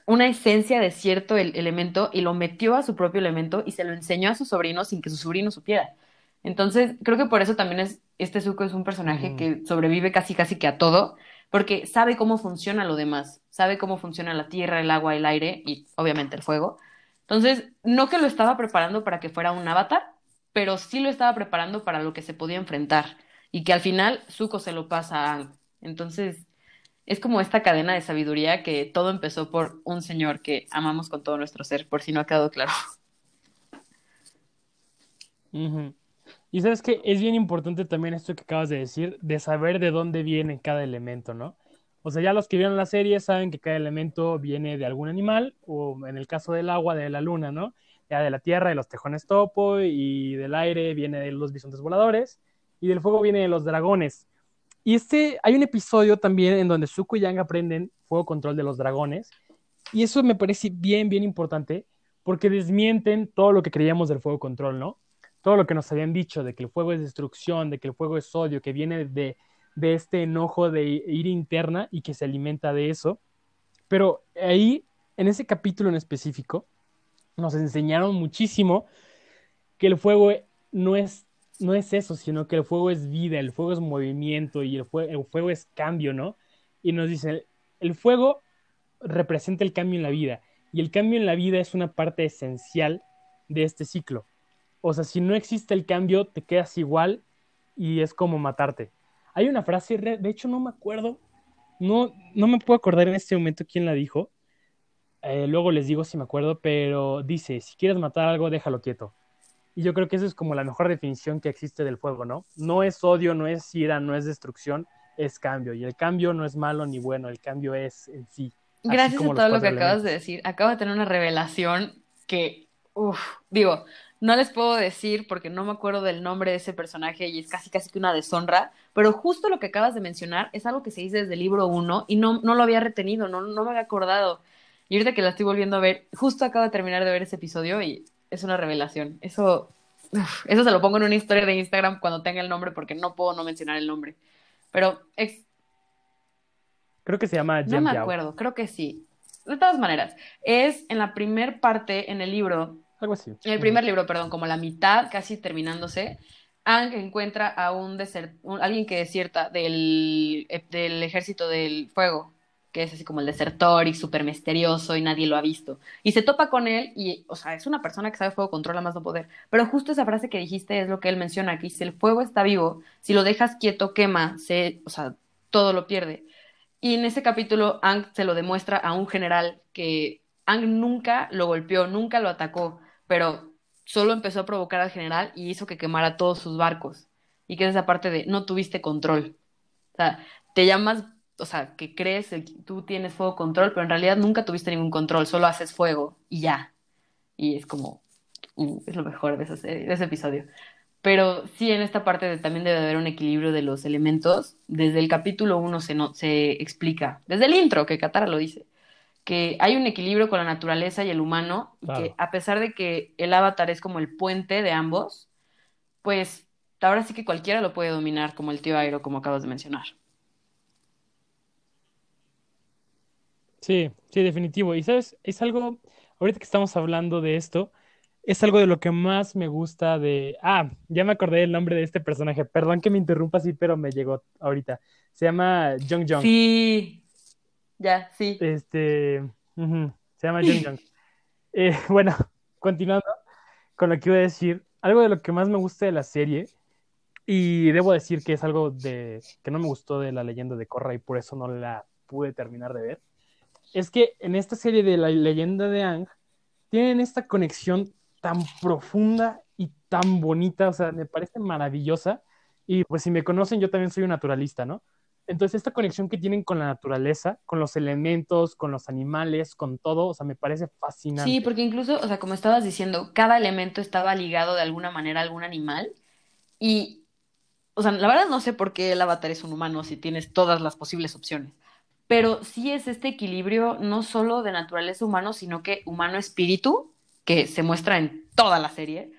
una esencia de cierto el- elemento y lo metió a su propio elemento y se lo enseñó a su sobrino sin que su sobrino supiera. Entonces, creo que por eso también es, este Zuko es un personaje que sobrevive casi casi que a todo, porque sabe cómo funciona lo demás, sabe cómo funciona la tierra, el agua, el aire y obviamente el fuego. Entonces, no que lo estaba preparando para que fuera un avatar, pero sí lo estaba preparando para lo que se podía enfrentar y que al final Zuko se lo pasa a. Entonces, es como esta cadena de sabiduría que todo empezó por un señor que amamos con todo nuestro ser, por si no ha quedado claro. Y sabes que es bien importante también esto que acabas de decir, de saber de dónde viene cada elemento, ¿no? O sea, ya los que vieron la serie saben que cada elemento viene de algún animal, o en el caso del agua, de la luna, ¿no? Ya de la tierra, de los tejones topo, y del aire viene de los bisontes voladores, y del fuego viene de los dragones. Y este, hay un episodio también en donde Zuko y Yang aprenden fuego control de los dragones, y eso me parece bien, bien importante, porque desmienten todo lo que creíamos del fuego control, ¿no? todo lo que nos habían dicho de que el fuego es destrucción, de que el fuego es odio, que viene de, de este enojo de ira interna y que se alimenta de eso. Pero ahí, en ese capítulo en específico, nos enseñaron muchísimo que el fuego no es, no es eso, sino que el fuego es vida, el fuego es movimiento y el, fue- el fuego es cambio, ¿no? Y nos dicen, el fuego representa el cambio en la vida y el cambio en la vida es una parte esencial de este ciclo. O sea, si no existe el cambio, te quedas igual y es como matarte. Hay una frase, de hecho no me acuerdo, no, no me puedo acordar en este momento quién la dijo. Eh, luego les digo si me acuerdo, pero dice, si quieres matar algo, déjalo quieto. Y yo creo que eso es como la mejor definición que existe del fuego, ¿no? No es odio, no es ira, no es destrucción, es cambio. Y el cambio no es malo ni bueno, el cambio es en sí. Gracias a todo lo que acabas de decir, acabo de tener una revelación que, uff, digo, no les puedo decir porque no me acuerdo del nombre de ese personaje y es casi casi que una deshonra, pero justo lo que acabas de mencionar es algo que se dice desde el libro 1 y no, no lo había retenido, no, no me había acordado. Y ahorita que la estoy volviendo a ver, justo acabo de terminar de ver ese episodio y es una revelación. Eso, eso se lo pongo en una historia de Instagram cuando tenga el nombre porque no puedo no mencionar el nombre. Pero ex- Creo que se llama no me acuerdo, creo que sí. De todas maneras, es en la primer parte, en el libro, Algo así. en el primer libro, perdón, como la mitad, casi terminándose, Aang encuentra a un deser- un- alguien que desierta del, del ejército del fuego. Que es así como el desertor y súper misterioso y nadie lo ha visto. Y se topa con él y, o sea, es una persona que sabe fuego, controla más no poder. Pero justo esa frase que dijiste es lo que él menciona, que si el fuego está vivo, si lo dejas quieto, quema, se, o sea, todo lo pierde. Y en ese capítulo, Ang se lo demuestra a un general que Ang nunca lo golpeó, nunca lo atacó, pero solo empezó a provocar al general y hizo que quemara todos sus barcos. Y que es esa parte de no tuviste control. O sea, te llamas o sea, que crees que tú tienes fuego control, pero en realidad nunca tuviste ningún control, solo haces fuego y ya. Y es como, uh, es lo mejor de, de ese episodio. Pero sí, en esta parte también debe haber un equilibrio de los elementos. Desde el capítulo 1 se, no, se explica, desde el intro, que Katara lo dice, que hay un equilibrio con la naturaleza y el humano, y que a pesar de que el avatar es como el puente de ambos, pues ahora sí que cualquiera lo puede dominar, como el tío Airo, como acabas de mencionar. Sí, sí, definitivo. Y sabes, es algo, ahorita que estamos hablando de esto, es algo de lo que más me gusta de... Ah, ya me acordé del nombre de este personaje. Perdón que me interrumpa así, pero me llegó ahorita. Se llama Jung Jung. Sí, ya, sí. Este, se llama Jung Jung. Eh, bueno, continuando con lo que iba a decir, algo de lo que más me gusta de la serie, y debo decir que es algo de que no me gustó de la leyenda de Korra y por eso no la pude terminar de ver, es que en esta serie de la leyenda de Ang tienen esta conexión tan profunda y tan bonita, o sea, me parece maravillosa. Y pues si me conocen, yo también soy un naturalista, ¿no? Entonces, esta conexión que tienen con la naturaleza, con los elementos, con los animales, con todo, o sea, me parece fascinante. Sí, porque incluso, o sea, como estabas diciendo, cada elemento estaba ligado de alguna manera a algún animal. Y, o sea, la verdad no sé por qué el avatar es un humano si tienes todas las posibles opciones pero sí es este equilibrio no solo de naturaleza humano, sino que humano-espíritu, que se muestra en toda la serie,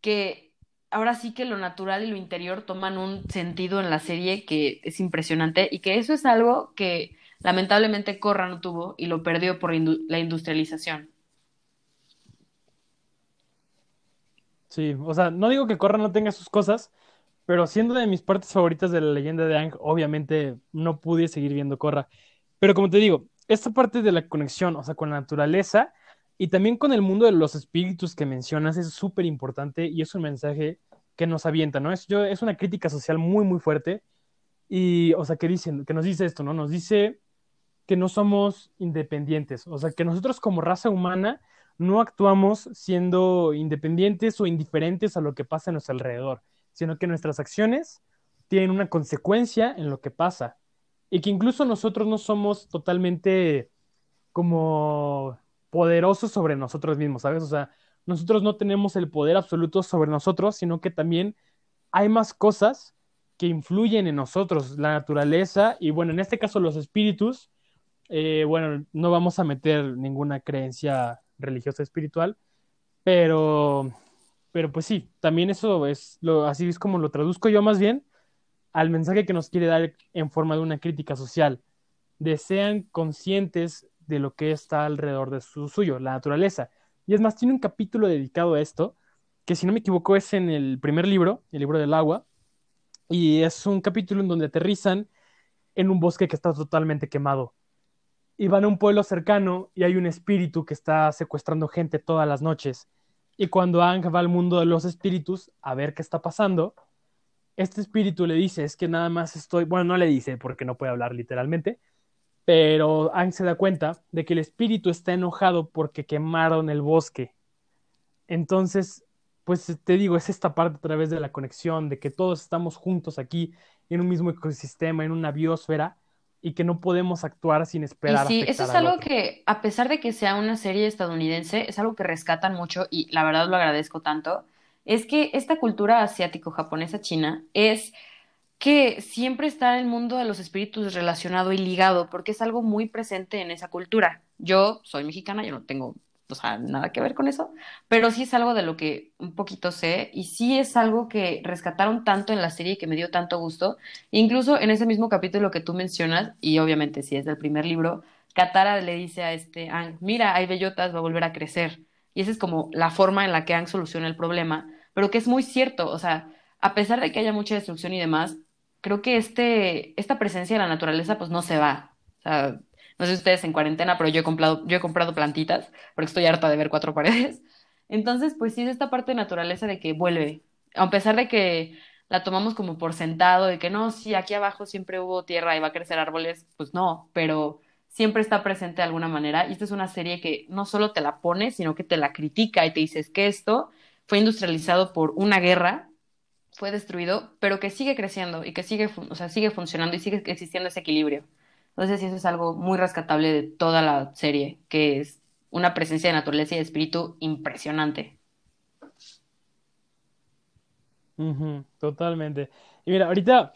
que ahora sí que lo natural y lo interior toman un sentido en la serie que es impresionante y que eso es algo que lamentablemente Corra no tuvo y lo perdió por la industrialización. Sí, o sea, no digo que Corra no tenga sus cosas, pero siendo de mis partes favoritas de la leyenda de Ang, obviamente no pude seguir viendo Korra. Pero como te digo, esta parte de la conexión, o sea, con la naturaleza y también con el mundo de los espíritus que mencionas es súper importante y es un mensaje que nos avienta, ¿no? Es, yo, es una crítica social muy, muy fuerte y, o sea, que, dicen, que nos dice esto, ¿no? Nos dice que no somos independientes, o sea, que nosotros como raza humana no actuamos siendo independientes o indiferentes a lo que pasa a nuestro alrededor sino que nuestras acciones tienen una consecuencia en lo que pasa. Y que incluso nosotros no somos totalmente como poderosos sobre nosotros mismos, ¿sabes? O sea, nosotros no tenemos el poder absoluto sobre nosotros, sino que también hay más cosas que influyen en nosotros, la naturaleza y bueno, en este caso los espíritus, eh, bueno, no vamos a meter ninguna creencia religiosa espiritual, pero pero pues sí, también eso es lo, así es como lo traduzco yo más bien al mensaje que nos quiere dar en forma de una crítica social. De sean conscientes de lo que está alrededor de su suyo, la naturaleza. Y es más, tiene un capítulo dedicado a esto, que si no me equivoco es en el primer libro, el libro del agua, y es un capítulo en donde aterrizan en un bosque que está totalmente quemado. Y van a un pueblo cercano y hay un espíritu que está secuestrando gente todas las noches y cuando Ang va al mundo de los espíritus a ver qué está pasando, este espíritu le dice, es que nada más estoy, bueno, no le dice porque no puede hablar literalmente, pero Ang se da cuenta de que el espíritu está enojado porque quemaron el bosque. Entonces, pues te digo, es esta parte a través de la conexión, de que todos estamos juntos aquí en un mismo ecosistema, en una biosfera, y que no podemos actuar sin esperar. Y sí, eso es algo que, a pesar de que sea una serie estadounidense, es algo que rescatan mucho y la verdad lo agradezco tanto, es que esta cultura asiático-japonesa china es que siempre está el mundo de los espíritus relacionado y ligado, porque es algo muy presente en esa cultura. Yo soy mexicana, yo no tengo nada que ver con eso, pero sí es algo de lo que un poquito sé y sí es algo que rescataron tanto en la serie que me dio tanto gusto. Incluso en ese mismo capítulo que tú mencionas, y obviamente si es del primer libro, Katara le dice a este Ang, mira, hay bellotas, va a volver a crecer. Y esa es como la forma en la que Ang soluciona el problema, pero que es muy cierto, o sea, a pesar de que haya mucha destrucción y demás, creo que este, esta presencia de la naturaleza pues no se va. O No sé ustedes en cuarentena, pero yo he comprado, yo he comprado plantitas porque estoy harta de ver cuatro paredes. Entonces, pues sí es esta parte de naturaleza de que vuelve. A pesar de que la tomamos como por sentado, de que no, sí, aquí abajo siempre hubo tierra y va a crecer árboles, pues no, pero siempre está presente de alguna manera. Y esta es una serie que no solo te la pone, sino que te la critica y te dices que esto fue industrializado por una guerra, fue destruido, pero que sigue creciendo y que sigue, o sea, sigue funcionando y sigue existiendo ese equilibrio. Entonces, eso es algo muy rescatable de toda la serie, que es una presencia de naturaleza y de espíritu impresionante. totalmente. Y mira, ahorita,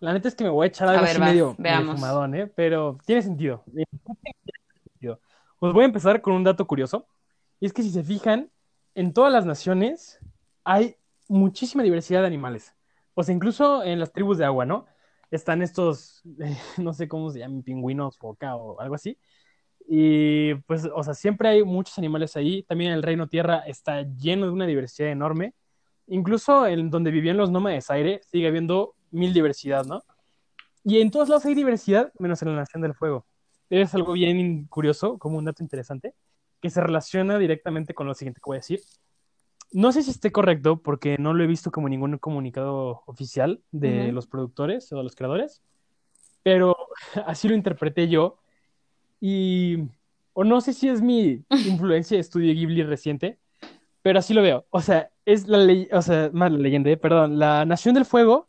la neta es que me voy a echar algo así medio, fumadón, ¿eh? Pero tiene sentido. Os voy a empezar con un dato curioso. Y es que si se fijan, en todas las naciones hay muchísima diversidad de animales. O sea, incluso en las tribus de agua, ¿no? Están estos, no sé cómo se llaman, pingüinos, foca o algo así. Y pues, o sea, siempre hay muchos animales ahí. También el reino tierra está lleno de una diversidad enorme. Incluso en donde vivían los nómades aire sigue habiendo mil diversidad, ¿no? Y en todos lados hay diversidad, menos en la Nación del Fuego. Es algo bien curioso, como un dato interesante, que se relaciona directamente con lo siguiente que voy a decir. No sé si esté correcto, porque no lo he visto como ningún comunicado oficial de los productores o de los creadores, pero así lo interpreté yo. Y, o no sé si es mi influencia de estudio Ghibli reciente, pero así lo veo. O sea, es la ley, o sea, más la leyenda, eh, perdón, la Nación del Fuego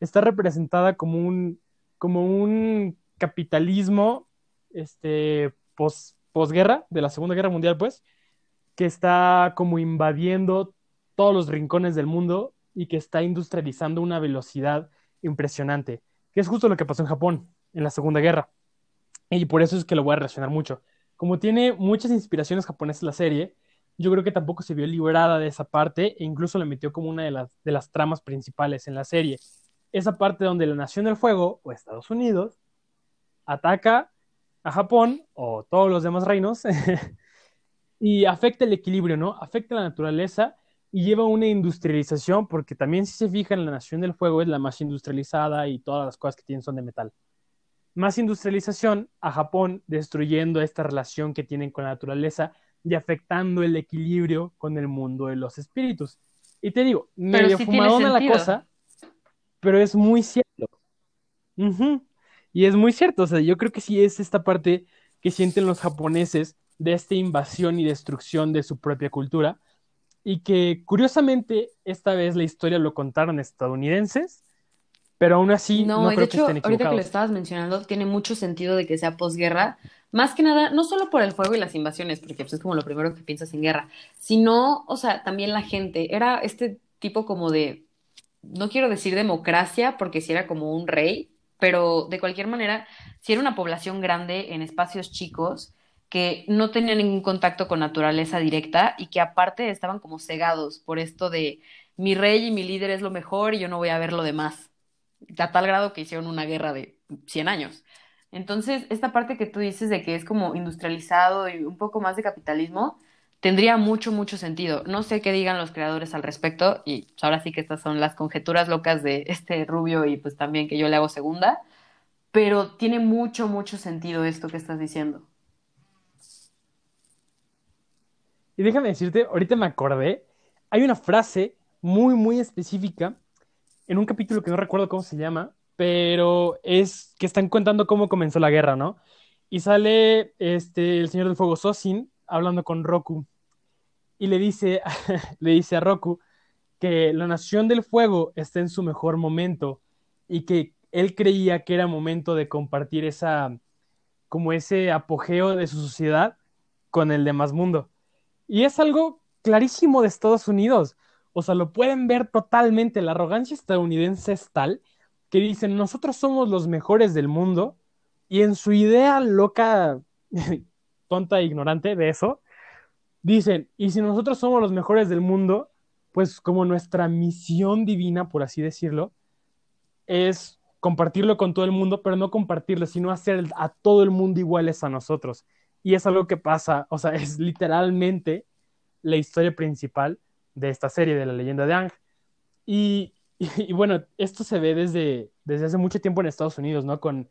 está representada como un, como un capitalismo, este, pos, posguerra, de la Segunda Guerra Mundial, pues, que está como invadiendo todos los rincones del mundo y que está industrializando una velocidad impresionante, que es justo lo que pasó en Japón en la Segunda Guerra. Y por eso es que lo voy a relacionar mucho. Como tiene muchas inspiraciones japonesas la serie, yo creo que tampoco se vio librada de esa parte e incluso la metió como una de las, de las tramas principales en la serie. Esa parte donde la Nación del Fuego, o Estados Unidos, ataca a Japón o todos los demás reinos y afecta el equilibrio, ¿no? Afecta la naturaleza y lleva una industrialización, porque también si se fijan, la Nación del Fuego es la más industrializada y todas las cosas que tienen son de metal. Más industrialización a Japón, destruyendo esta relación que tienen con la naturaleza y afectando el equilibrio con el mundo de los espíritus. Y te digo, medio fumadona la cosa, pero es muy cierto. Y es muy cierto, o sea, yo creo que sí es esta parte que sienten los japoneses de esta invasión y destrucción de su propia cultura, y que curiosamente esta vez la historia lo contaron estadounidenses, pero aún así no, no creo de hecho, ahorita que lo estabas mencionando, tiene mucho sentido de que sea posguerra, más que nada, no solo por el fuego y las invasiones, porque pues, es como lo primero que piensas en guerra, sino, o sea, también la gente. Era este tipo como de, no quiero decir democracia, porque si era como un rey, pero de cualquier manera, si era una población grande en espacios chicos, que no tenían ningún contacto con naturaleza directa y que aparte estaban como cegados por esto de mi rey y mi líder es lo mejor y yo no voy a ver lo demás. A tal grado que hicieron una guerra de 100 años. Entonces, esta parte que tú dices de que es como industrializado y un poco más de capitalismo, tendría mucho, mucho sentido. No sé qué digan los creadores al respecto, y ahora sí que estas son las conjeturas locas de este rubio y pues también que yo le hago segunda, pero tiene mucho, mucho sentido esto que estás diciendo. Y déjame decirte, ahorita me acordé, hay una frase muy, muy específica en un capítulo que no recuerdo cómo se llama, pero es que están contando cómo comenzó la guerra, ¿no? Y sale este, el Señor del Fuego Sosin hablando con Roku y le dice, le dice a Roku que la Nación del Fuego está en su mejor momento y que él creía que era momento de compartir esa, como ese apogeo de su sociedad con el demás mundo. Y es algo clarísimo de Estados Unidos. O sea, lo pueden ver totalmente. La arrogancia estadounidense es tal que dicen, nosotros somos los mejores del mundo, y en su idea loca, tonta e ignorante de eso, dicen, y si nosotros somos los mejores del mundo, pues como nuestra misión divina, por así decirlo, es compartirlo con todo el mundo, pero no compartirlo, sino hacer a todo el mundo iguales a nosotros. Y es algo que pasa, o sea, es literalmente la historia principal de esta serie de la leyenda de Ang. Y, bueno, esto se ve desde, desde hace mucho tiempo en Estados Unidos, ¿no? Con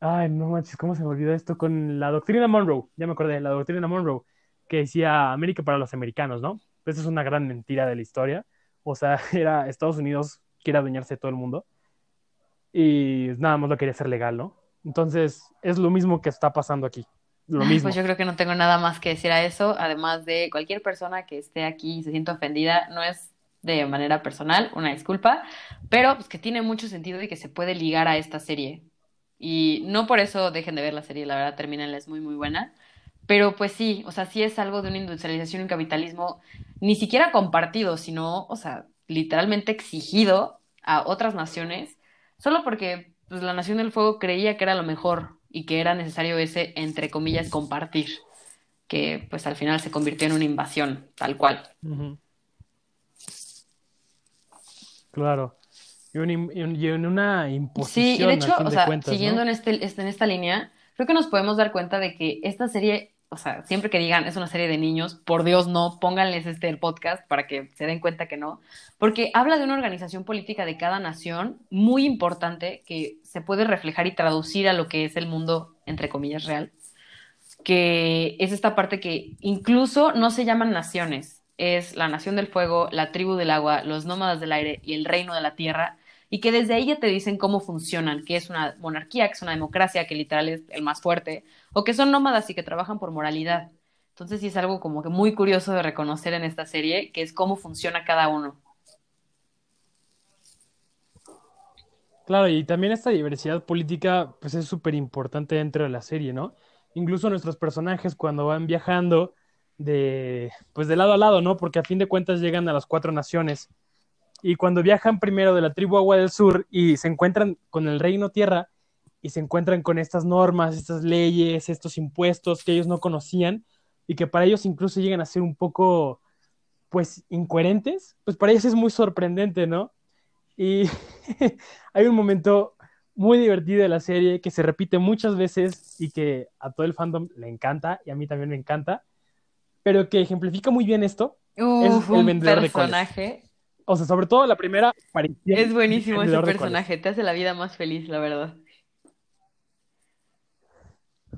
Ay, no manches, ¿cómo se me olvidó esto? Con la doctrina Monroe, ya me acordé, la doctrina Monroe, que decía América para los americanos, ¿no? Esa es una gran mentira de la historia. O sea, era Estados Unidos quiere adueñarse de todo el mundo y nada más lo quería hacer legal, ¿no? Entonces, es lo mismo que está pasando aquí. Lo mismo. Pues yo creo que no tengo nada más que decir a eso, además de cualquier persona que esté aquí y se sienta ofendida, no es de manera personal, una disculpa, pero pues que tiene mucho sentido y que se puede ligar a esta serie. Y no por eso dejen de ver la serie, la verdad, termínenla, es muy, muy buena. Pero pues sí, o sea, sí es algo de una industrialización y un capitalismo ni siquiera compartido, sino, o sea, literalmente exigido a otras naciones, solo porque pues, la Nación del Fuego creía que era lo mejor y que era necesario ese, entre comillas, compartir, que pues al final se convirtió en una invasión, tal cual. Claro. Y, un- y en una Sí, y de imposición, hecho, o de sea, cuentas, siguiendo ¿no? en este, este- en esta línea, creo que nos podemos dar cuenta de que esta serie, o sea, siempre que digan es una serie de niños, por Dios no, pónganles este el podcast para que se den cuenta que no, porque habla de una organización política de cada nación muy importante que se puede reflejar y traducir a lo que es el mundo, entre comillas, real, que es esta parte que incluso no se llaman naciones, es la nación del fuego, la tribu del agua, los nómadas del aire y el reino de la tierra, y que desde ahí ya te dicen cómo funcionan, que es una monarquía, que es una democracia, que literal es el más fuerte, o que son nómadas y que trabajan por moralidad. Entonces sí es algo como que muy curioso de reconocer en esta serie, que es cómo funciona cada uno. Claro, y también esta diversidad política, pues es súper importante dentro de la serie, ¿no? Incluso nuestros personajes cuando van viajando de, pues de lado a lado, ¿no? Porque a fin de cuentas llegan a las cuatro naciones. Y cuando viajan primero de la tribu Agua del Sur y se encuentran con el Reino Tierra y se encuentran con estas normas, estas leyes, estos impuestos que ellos no conocían y que para ellos incluso llegan a ser un poco, pues, incoherentes, pues para ellos es muy sorprendente, ¿no? Y hay un momento muy divertido de la serie que se repite muchas veces y que a todo el fandom le encanta y a mí también me encanta, pero que ejemplifica muy bien esto, es el un vendedor de personaje. O sea, sobre todo la primera aparición Es buenísimo ese personaje, te hace la vida más feliz, la verdad.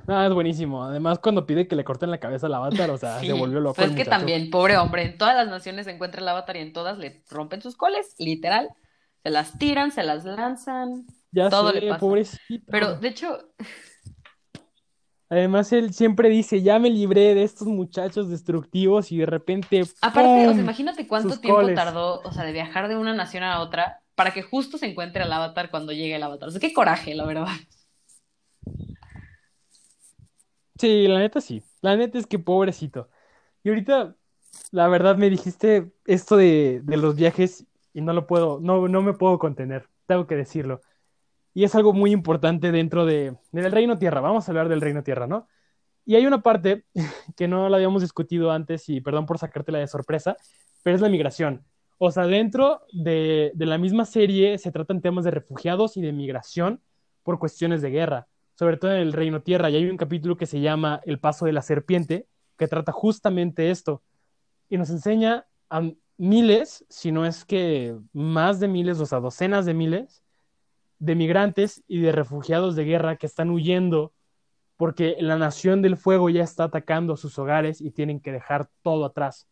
Ah, es buenísimo. Además, cuando pide que le corten la cabeza al avatar, o sea, se Sí, volvió loco pues el es que muchacho. también, pobre hombre, en todas las naciones se encuentra el avatar y en todas le rompen sus coles, literal. Se las tiran, se las lanzan, Ya todo le sé, pasa. pobrecito. Pero de hecho, Además, él siempre dice, ya me libré de estos muchachos destructivos y de repente, aparte, o sea, imagínate cuánto tiempo coles. tardó, o sea, de viajar de una nación a otra para que justo se encuentre el avatar cuando llegue el avatar. O sea, qué coraje, la verdad. Sí, la neta sí. La neta es que pobrecito. Y ahorita, la verdad, me dijiste esto de, de los viajes y no lo puedo, no, no me puedo contener, tengo que decirlo. Y es algo muy importante dentro de, del Reino Tierra. Vamos a hablar del Reino Tierra, ¿no? Y hay una parte que no la habíamos discutido antes y perdón por sacártela de sorpresa, pero es la migración. O sea, dentro de, de la misma serie se tratan temas de refugiados y de migración por cuestiones de guerra, sobre todo en el Reino Tierra. Y hay un capítulo que se llama El Paso de la Serpiente, que trata justamente esto. Y nos enseña a miles, si no es que más de miles, o sea, docenas de miles, de migrantes y de refugiados de guerra que están huyendo porque la nación del fuego ya está atacando sus hogares y tienen que dejar todo atrás.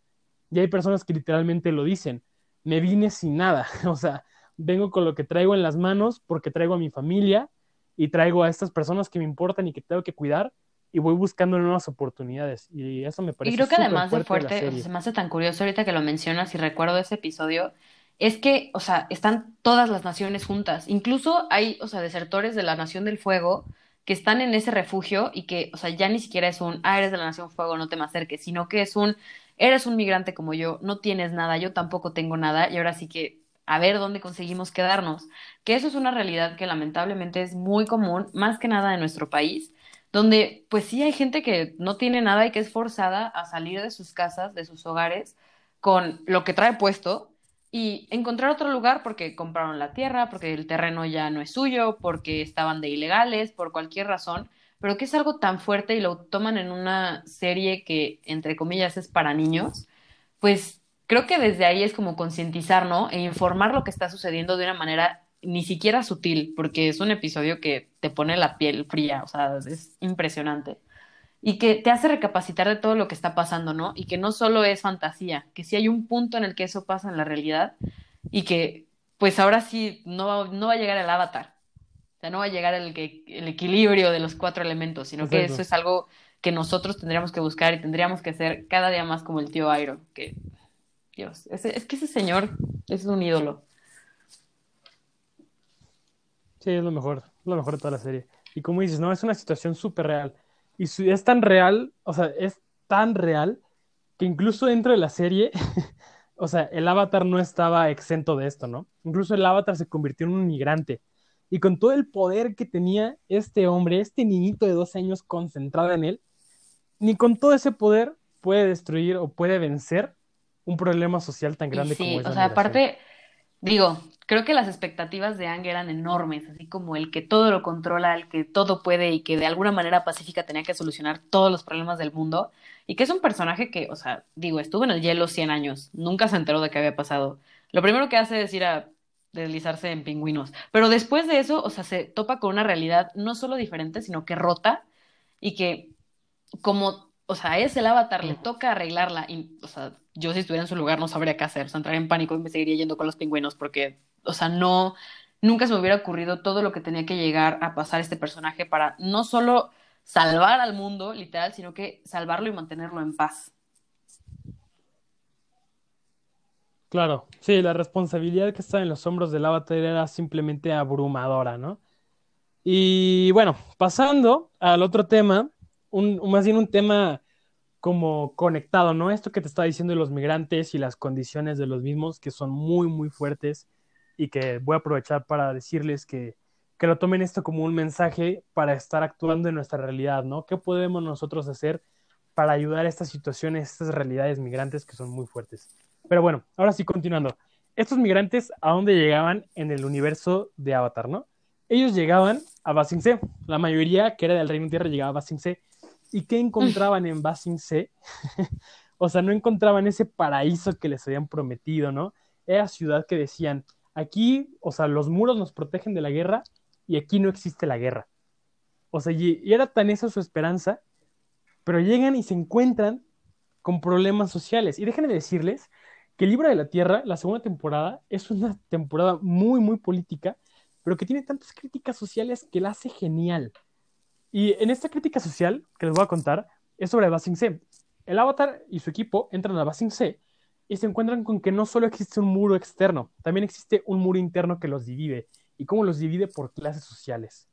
Y hay personas que literalmente lo dicen, me vine sin nada, o sea, vengo con lo que traigo en las manos porque traigo a mi familia y traigo a estas personas que me importan y que tengo que cuidar y voy buscando nuevas oportunidades. Y eso me Y parece creo que además de fuerte de se me hace tan curioso ahorita que lo mencionas y recuerdo ese episodio, es que, o sea, están todas las naciones juntas. Incluso hay, o sea, desertores de la Nación del Fuego que están en ese refugio y que, o sea, ya ni siquiera es un, ah, eres de la Nación Fuego, no te me acerques, sino que es un, eres un migrante como yo, no tienes nada, yo tampoco tengo nada y ahora sí que a ver dónde conseguimos quedarnos. Que eso es una realidad que lamentablemente es muy común, más que nada en nuestro país donde pues sí hay gente que no tiene nada y que es forzada a salir de sus casas, de sus hogares, con lo que trae puesto y encontrar otro lugar porque compraron la tierra, porque el terreno ya no es suyo, porque estaban de ilegales, por cualquier razón, pero que es algo tan fuerte y lo toman en una serie que, entre comillas, es para niños, pues creo que desde ahí es como concientizar, ¿no? E informar lo que está sucediendo de una manera ni siquiera sutil, porque es un episodio que te pone la piel fría, o sea, es impresionante. Y que te hace recapacitar de todo lo que está pasando, ¿no? Y que no solo es fantasía, que sí hay un punto en el que eso pasa en la realidad y que, pues ahora sí, no va, no va a llegar el avatar. O sea, no va a llegar el, el equilibrio de los cuatro elementos, sino que eso es algo que nosotros tendríamos que buscar y tendríamos que ser cada día más como el tío Airo, que, Dios, es, es que ese señor es un ídolo. Sí, es lo mejor, lo mejor de toda la serie. Y como dices, no, es una situación súper real. Y es tan real, o sea, es tan real que incluso dentro de la serie, o sea, el avatar no estaba exento de esto, ¿no? Incluso el avatar se convirtió en un migrante. Y con todo el poder que tenía este hombre, este niñito de 12 años concentrado en él, ni con todo ese poder puede destruir o puede vencer un problema social tan grande como es o sea, aparte, digo, creo que las expectativas de Ang eran enormes, así como el que todo lo controla, el que todo puede y que de alguna manera pacífica tenía que solucionar todos los problemas del mundo, y que es un personaje que, o sea, digo, estuvo en el hielo 100 años, nunca se enteró de qué había pasado. Lo primero que hace es ir a deslizarse en pingüinos, pero después de eso, o sea, se topa con una realidad no solo diferente, sino que rota y que como, o sea, es el avatar, le toca arreglarla y, o sea, yo si estuviera en su lugar no sabría qué hacer, o sea, entraría en pánico y me seguiría yendo con los pingüinos porque, o sea, no, nunca se me hubiera ocurrido todo lo que tenía que llegar a pasar este personaje para no solo salvar al mundo, literal, sino que salvarlo y mantenerlo en paz. Claro, sí, la responsabilidad que está en los hombros del avatar era simplemente abrumadora, ¿no? Y bueno, pasando al otro tema, un, más bien un tema como conectado, ¿no? Esto que te estaba diciendo de los migrantes y las condiciones de los mismos, que son muy, muy fuertes y que voy a aprovechar para decirles que, que lo tomen esto como un mensaje para estar actuando en nuestra realidad, ¿no? ¿Qué podemos nosotros hacer para ayudar a estas situaciones, estas realidades migrantes que son muy fuertes? Pero bueno, ahora sí, continuando. Estos migrantes, ¿a dónde llegaban en el universo de Avatar, no? Ellos llegaban a Basing C. La mayoría que era del Reino Tierra llegaba a Basing C ¿Y qué encontraban en Basing C? o sea, no encontraban ese paraíso que les habían prometido, ¿no? Era ciudad que decían, aquí, o sea, los muros nos protegen de la guerra y aquí no existe la guerra. O sea, y, era tan esa su esperanza, pero llegan y se encuentran con problemas sociales. Y déjenme decirles que el libro de la Tierra, la segunda temporada, es una temporada muy, muy política, pero que tiene tantas críticas sociales que la hace genial. Y en esta crítica social que les voy a contar es sobre Basing C. El avatar y su equipo entran a Basing C y se encuentran con que no solo existe un muro externo, también existe un muro interno que los divide. ¿Y cómo los divide? Por clases sociales.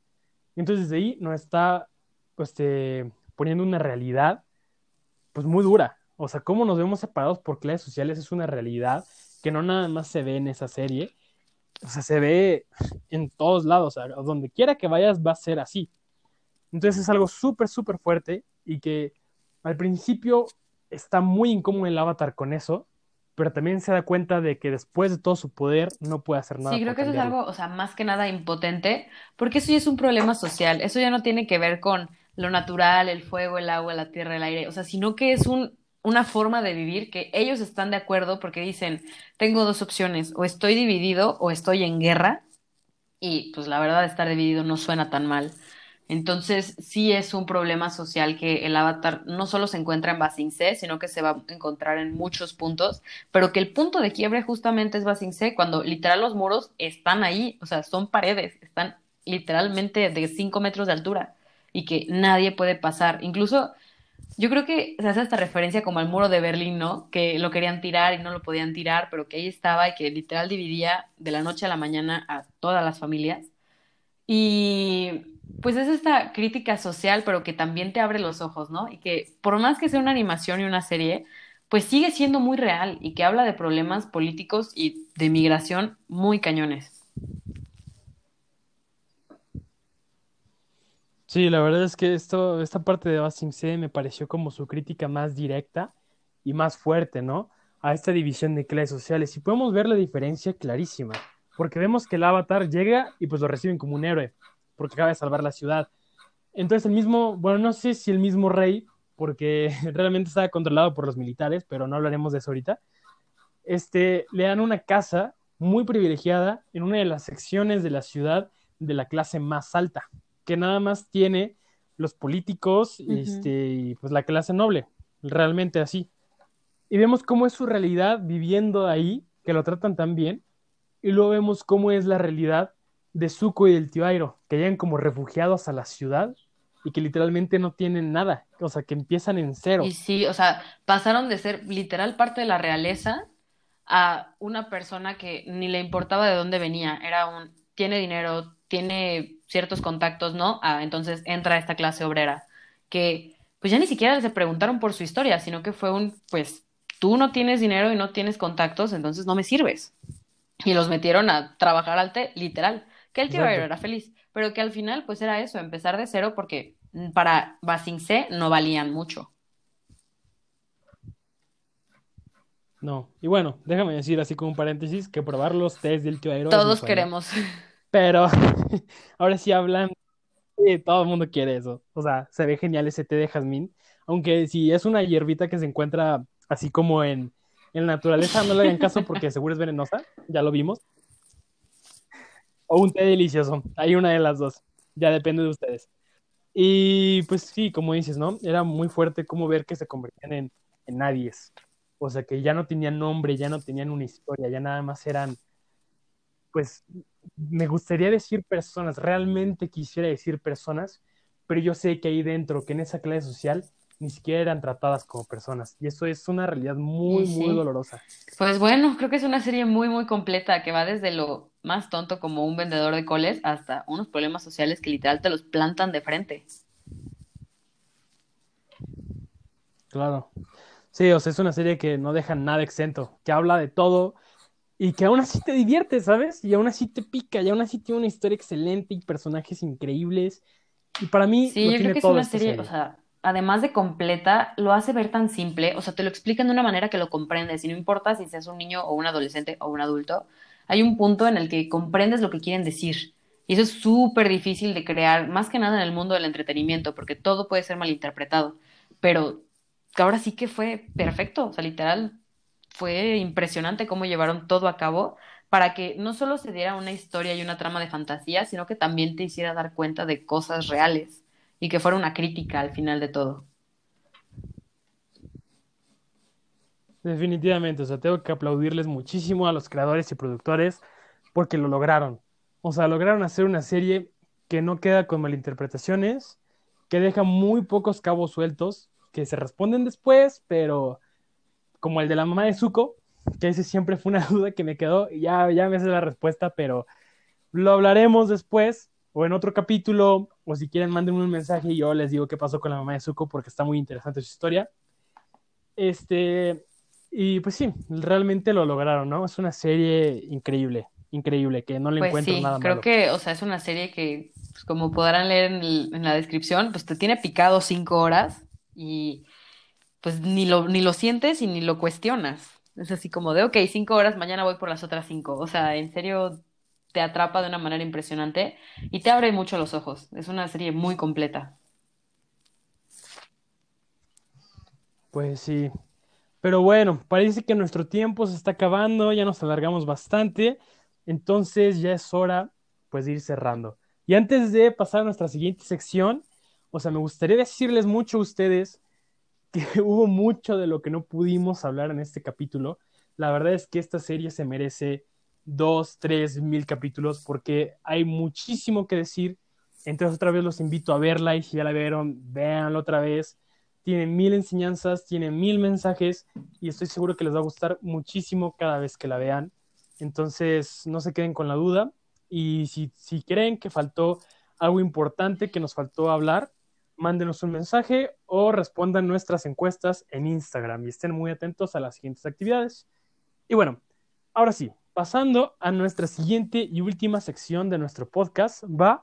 Entonces desde ahí nos está pues, este, poniendo una realidad pues muy dura. O sea, cómo nos vemos separados por clases sociales es una realidad que no nada más se ve en esa serie, o sea, se ve en todos lados, o sea, donde quiera que vayas va a ser así. Entonces es algo súper, súper fuerte y que al principio está muy incómodo el avatar con eso, pero también se da cuenta de que después de todo su poder no puede hacer nada. Sí, creo que eso es algo, o sea, más que nada impotente, porque eso ya es un problema social, eso ya no tiene que ver con lo natural, el fuego, el agua, la tierra, el aire, o sea, sino que es un, una forma de vivir que ellos están de acuerdo porque dicen, tengo dos opciones, o estoy dividido o estoy en guerra, y pues la verdad estar dividido no suena tan mal. Entonces, sí es un problema social que el avatar no solo se encuentra en Basing C, sino que se va a encontrar en muchos puntos, pero que el punto de quiebre justamente es Basing C, cuando literal los muros están ahí, o sea, son paredes, están literalmente de 5 metros de altura y que nadie puede pasar. Incluso, yo creo que se hace esta referencia como al muro de Berlín, ¿no? Que lo querían tirar y no lo podían tirar, pero que ahí estaba y que literal dividía de la noche a la mañana a todas las familias. Y pues es esta crítica social, pero que también te abre los ojos, ¿no? Y que por más que sea una animación y una serie, pues sigue siendo muy real y que habla de problemas políticos y de migración muy cañones. Sí, la verdad es que esto, esta parte de Basing C me pareció como su crítica más directa y más fuerte, ¿no? A esta división de clases sociales. Y podemos ver la diferencia clarísima, porque vemos que el avatar llega y pues lo reciben como un héroe porque acaba de salvar la ciudad. Entonces el mismo, bueno, no sé si el mismo rey, porque realmente estaba controlado por los militares, pero no hablaremos de eso ahorita, este, le dan una casa muy privilegiada en una de las secciones de la ciudad de la clase más alta, que nada más tiene los políticos este, y pues la clase noble, realmente así. Y vemos cómo es su realidad viviendo ahí, que lo tratan tan bien, y luego vemos cómo es la realidad de Zuko y del tío Airo, que llegan como refugiados a la ciudad y que literalmente no tienen nada, o sea, que empiezan en cero. Y sí, o sea, pasaron de ser literal parte de la realeza a una persona que ni le importaba de dónde venía, era un, tiene dinero, tiene ciertos contactos, ¿no? Ah, entonces entra a esta clase obrera, que pues ya ni siquiera se preguntaron por su historia, sino que fue un, pues tú no tienes dinero y no tienes contactos, entonces no me sirves. Y los metieron a trabajar al té, literal, que el tío era feliz, pero que al final pues era eso, empezar de cero porque para Basing C no valían mucho. No, y bueno, déjame decir así como un paréntesis que probar los test del tío Aero Todos queremos. Pero ahora sí hablan, todo el mundo quiere eso. O sea, se ve genial ese té de jazmín. Aunque si es una hierbita que se encuentra así como en, en la naturaleza, no le hagan caso porque seguro es venenosa, ya lo vimos. O un té delicioso, hay una de las dos, ya depende de ustedes. Y pues sí, como dices, ¿no? Era muy fuerte como ver que se convertían en, en nadies. O sea, que ya no tenían nombre, ya no tenían una historia, ya nada más eran, pues, me gustaría decir personas, realmente quisiera decir personas, pero yo sé que ahí dentro, que en esa clase social, ni siquiera eran tratadas como personas. Y eso es una realidad muy, muy dolorosa. Pues bueno, creo que es una serie muy, muy completa, que va desde lo más tonto como un vendedor de coles hasta unos problemas sociales que literal te los plantan de frente. Claro. Sí, o sea, es una serie que no deja nada exento, que habla de todo, y que aún así te diviertes, ¿sabes? Y aún así te pica, y aún así tiene una historia excelente y personajes increíbles. Y para mí, sí, yo creo que es una serie, o sea, además de completa, lo hace ver tan simple, o sea, te lo explican de una manera que lo comprendes, y no importa si seas un niño o un adolescente o un adulto, hay un punto en el que comprendes lo que quieren decir. Y eso es súper difícil de crear, más que nada en el mundo del entretenimiento, porque todo puede ser malinterpretado. Pero ahora sí que fue perfecto, o sea, literal, fue impresionante cómo llevaron todo a cabo para que no solo se diera una historia y una trama de fantasía, sino que también te hiciera dar cuenta de cosas reales y que fuera una crítica al final de todo. Definitivamente, o sea, tengo que aplaudirles muchísimo a los creadores y productores porque lo lograron. O sea, lograron hacer una serie que no queda con malinterpretaciones, que deja muy pocos cabos sueltos, que se responden después, pero como el de la mamá de Zuko, que ese siempre fue una duda que me quedó, y ya, ya me sé la respuesta, pero lo hablaremos después, o en otro capítulo, o si quieren manden un mensaje y yo les digo qué pasó con la mamá de Zuko, porque está muy interesante su historia. Este, y pues sí, realmente lo lograron, ¿no? Es una serie increíble, increíble, que no le pues encuentro nada creo que, o sea, es una serie que, pues, como podrán leer en, en la descripción, pues te tiene picado cinco horas y pues ni lo, ni lo sientes y ni lo cuestionas. Es así como de, ok, cinco horas, mañana voy por las otras cinco. O sea, en serio te atrapa de una manera impresionante y te abre mucho los ojos. Es una serie muy completa. Pues sí. Pero bueno, parece que nuestro tiempo se está acabando, ya nos alargamos bastante, entonces ya es hora pues de ir cerrando. Y antes de pasar a nuestra siguiente sección, o sea, me gustaría decirles mucho a ustedes que hubo mucho de lo que no pudimos hablar en este capítulo. La verdad es que esta serie se merece dos, tres mil capítulos porque hay muchísimo que decir. Entonces otra vez los invito a verla y si ya la vieron, véanla otra vez. Tiene mil enseñanzas, tiene mil mensajes y estoy seguro que les va a gustar muchísimo cada vez que la vean. Entonces no se queden con la duda y si, si creen que faltó algo importante que nos faltó hablar, mándenos un mensaje o respondan nuestras encuestas en Instagram y estén muy atentos a las siguientes actividades. Y bueno, ahora sí, pasando a nuestra siguiente y última sección de nuestro podcast, va,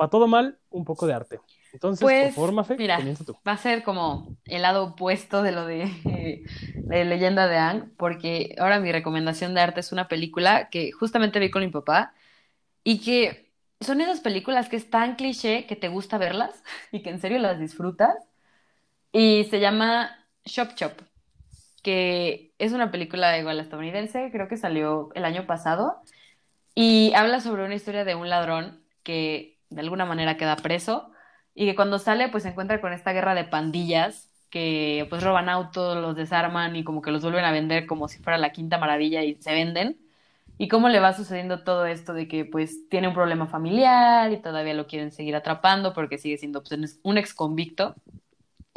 va todo mal, un poco de arte. Entonces, pues, por favor, mira, Va a ser como el lado opuesto de lo de, de Leyenda de Ang, porque ahora mi recomendación de arte es una película que justamente vi con mi papá y que son esas películas que es tan cliché que te gusta verlas y que en serio las disfrutas. Y se llama Shop Shop, que es una película igual estadounidense, creo que salió el año pasado, y habla sobre una historia de un ladrón que de alguna manera queda preso y que cuando sale pues se encuentra con esta guerra de pandillas que pues roban autos, los desarman y como que los vuelven a vender como si fuera la quinta maravilla y se venden. Y cómo le va sucediendo todo esto de que pues tiene un problema familiar y todavía lo quieren seguir atrapando porque sigue siendo pues, un ex convicto.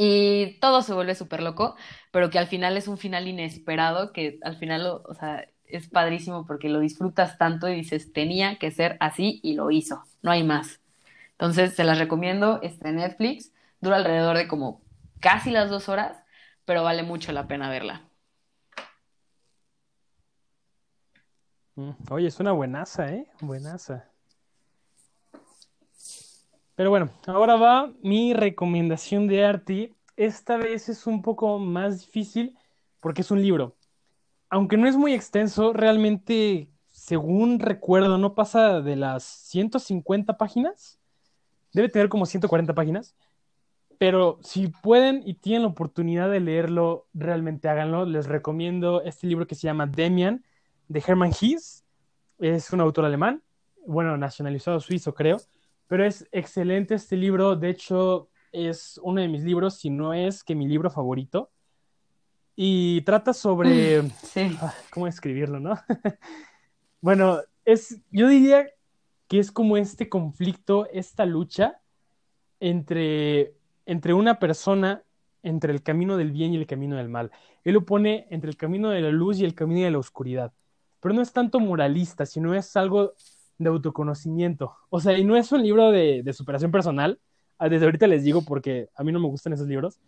Y todo se vuelve súper loco, pero que al final es un final inesperado, que al final, o sea, es padrísimo porque lo disfrutas tanto y dices, tenía que ser así y lo hizo, no hay más. Entonces, se las recomiendo, está en Netflix, dura alrededor de como casi las dos horas, pero vale mucho la pena verla. Mm, oye, es una buenaza, ¿eh? Buenaza. Pero bueno, ahora va mi recomendación de arte. Esta vez es un poco más difícil porque es un libro aunque no es muy extenso, realmente, según recuerdo, no pasa de las 150 páginas. Debe tener como 140 páginas. Pero si pueden y tienen la oportunidad de leerlo, realmente háganlo. Les recomiendo este libro que se llama Demian, de Hermann Hies. Es un autor alemán, bueno, nacionalizado suizo, creo. Pero es excelente este libro. De hecho, es uno de mis libros, si no es que mi libro favorito y trata sobre... Sí. Ah, ¿Cómo escribirlo, no? bueno, es, yo diría que es como este conflicto, esta lucha entre, entre una persona, entre el camino del bien y el camino del mal. Él lo pone entre el camino de la luz y el camino de la oscuridad. Pero no es tanto moralista, sino es algo de autoconocimiento. O sea, y no es un libro de, superación personal. Ah, desde ahorita les digo porque a mí no me gustan esos libros.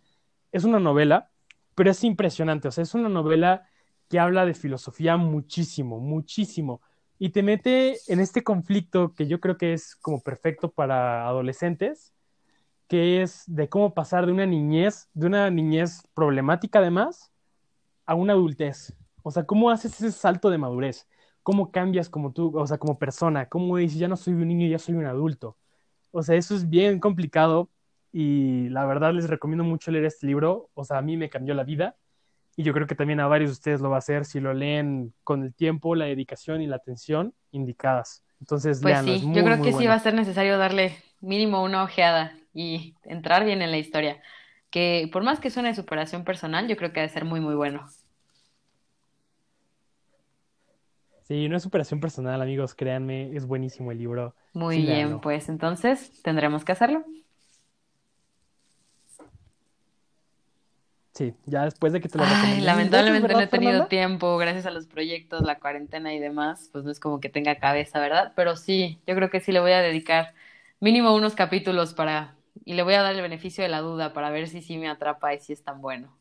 Es una novela pero es impresionante, o sea, es una novela que habla de filosofía muchísimo, muchísimo, y te mete en este conflicto que yo creo que es como perfecto para adolescentes, que es de cómo pasar de una niñez, de una niñez problemática además, a una adultez. O sea, cómo haces ese salto de madurez, cómo cambias como tú, o sea, como persona, cómo dices, ya no soy un niño, ya soy un adulto. O sea, eso es bien complicado y la verdad les recomiendo mucho leer este libro, o sea, a mí me cambió la vida y yo creo que también a varios de ustedes lo va a hacer si lo leen con el tiempo, la dedicación y la atención indicadas. Entonces, pues sí, yo creo que sí va a ser necesario darle mínimo una ojeada y entrar bien en la historia, que por más que suene superación personal, yo creo que ha de ser muy, muy bueno. Sí, no es superación personal, amigos, créanme, es buenísimo el libro. Muy bien, pues entonces tendremos que hacerlo. Sí, ya después de que te lo Ay, lamentablemente no he tenido tiempo, gracias a los proyectos, la cuarentena y demás, pues no es como que tenga cabeza, ¿verdad? Pero sí, yo creo que sí le voy a dedicar mínimo unos capítulos para, y le voy a dar el beneficio de la duda para ver si sí me atrapa y si es tan bueno.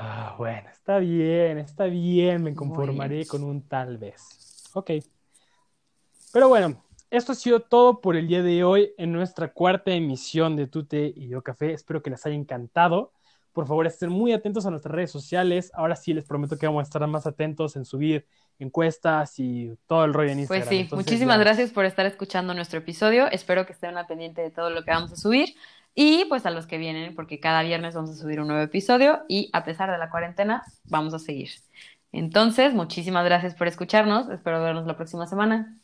Ah, bueno, está bien, está bien, me conformaré con un tal vez. Ok. Pero bueno, esto ha sido todo por el día de hoy en nuestra cuarta emisión de Tute y Yo Café. Espero que les haya encantado. Por favor, estén muy atentos a nuestras redes sociales. Ahora sí les prometo que vamos a estar más atentos en subir encuestas y todo el rollo en pues Instagram. Pues sí, muchísimas gracias por estar escuchando nuestro episodio. Espero que estén al pendiente de todo lo que vamos a subir. Y pues a los que vienen, porque cada viernes vamos a subir un nuevo episodio y a pesar de la cuarentena, vamos a seguir. Entonces, muchísimas gracias por escucharnos. Espero vernos la próxima semana.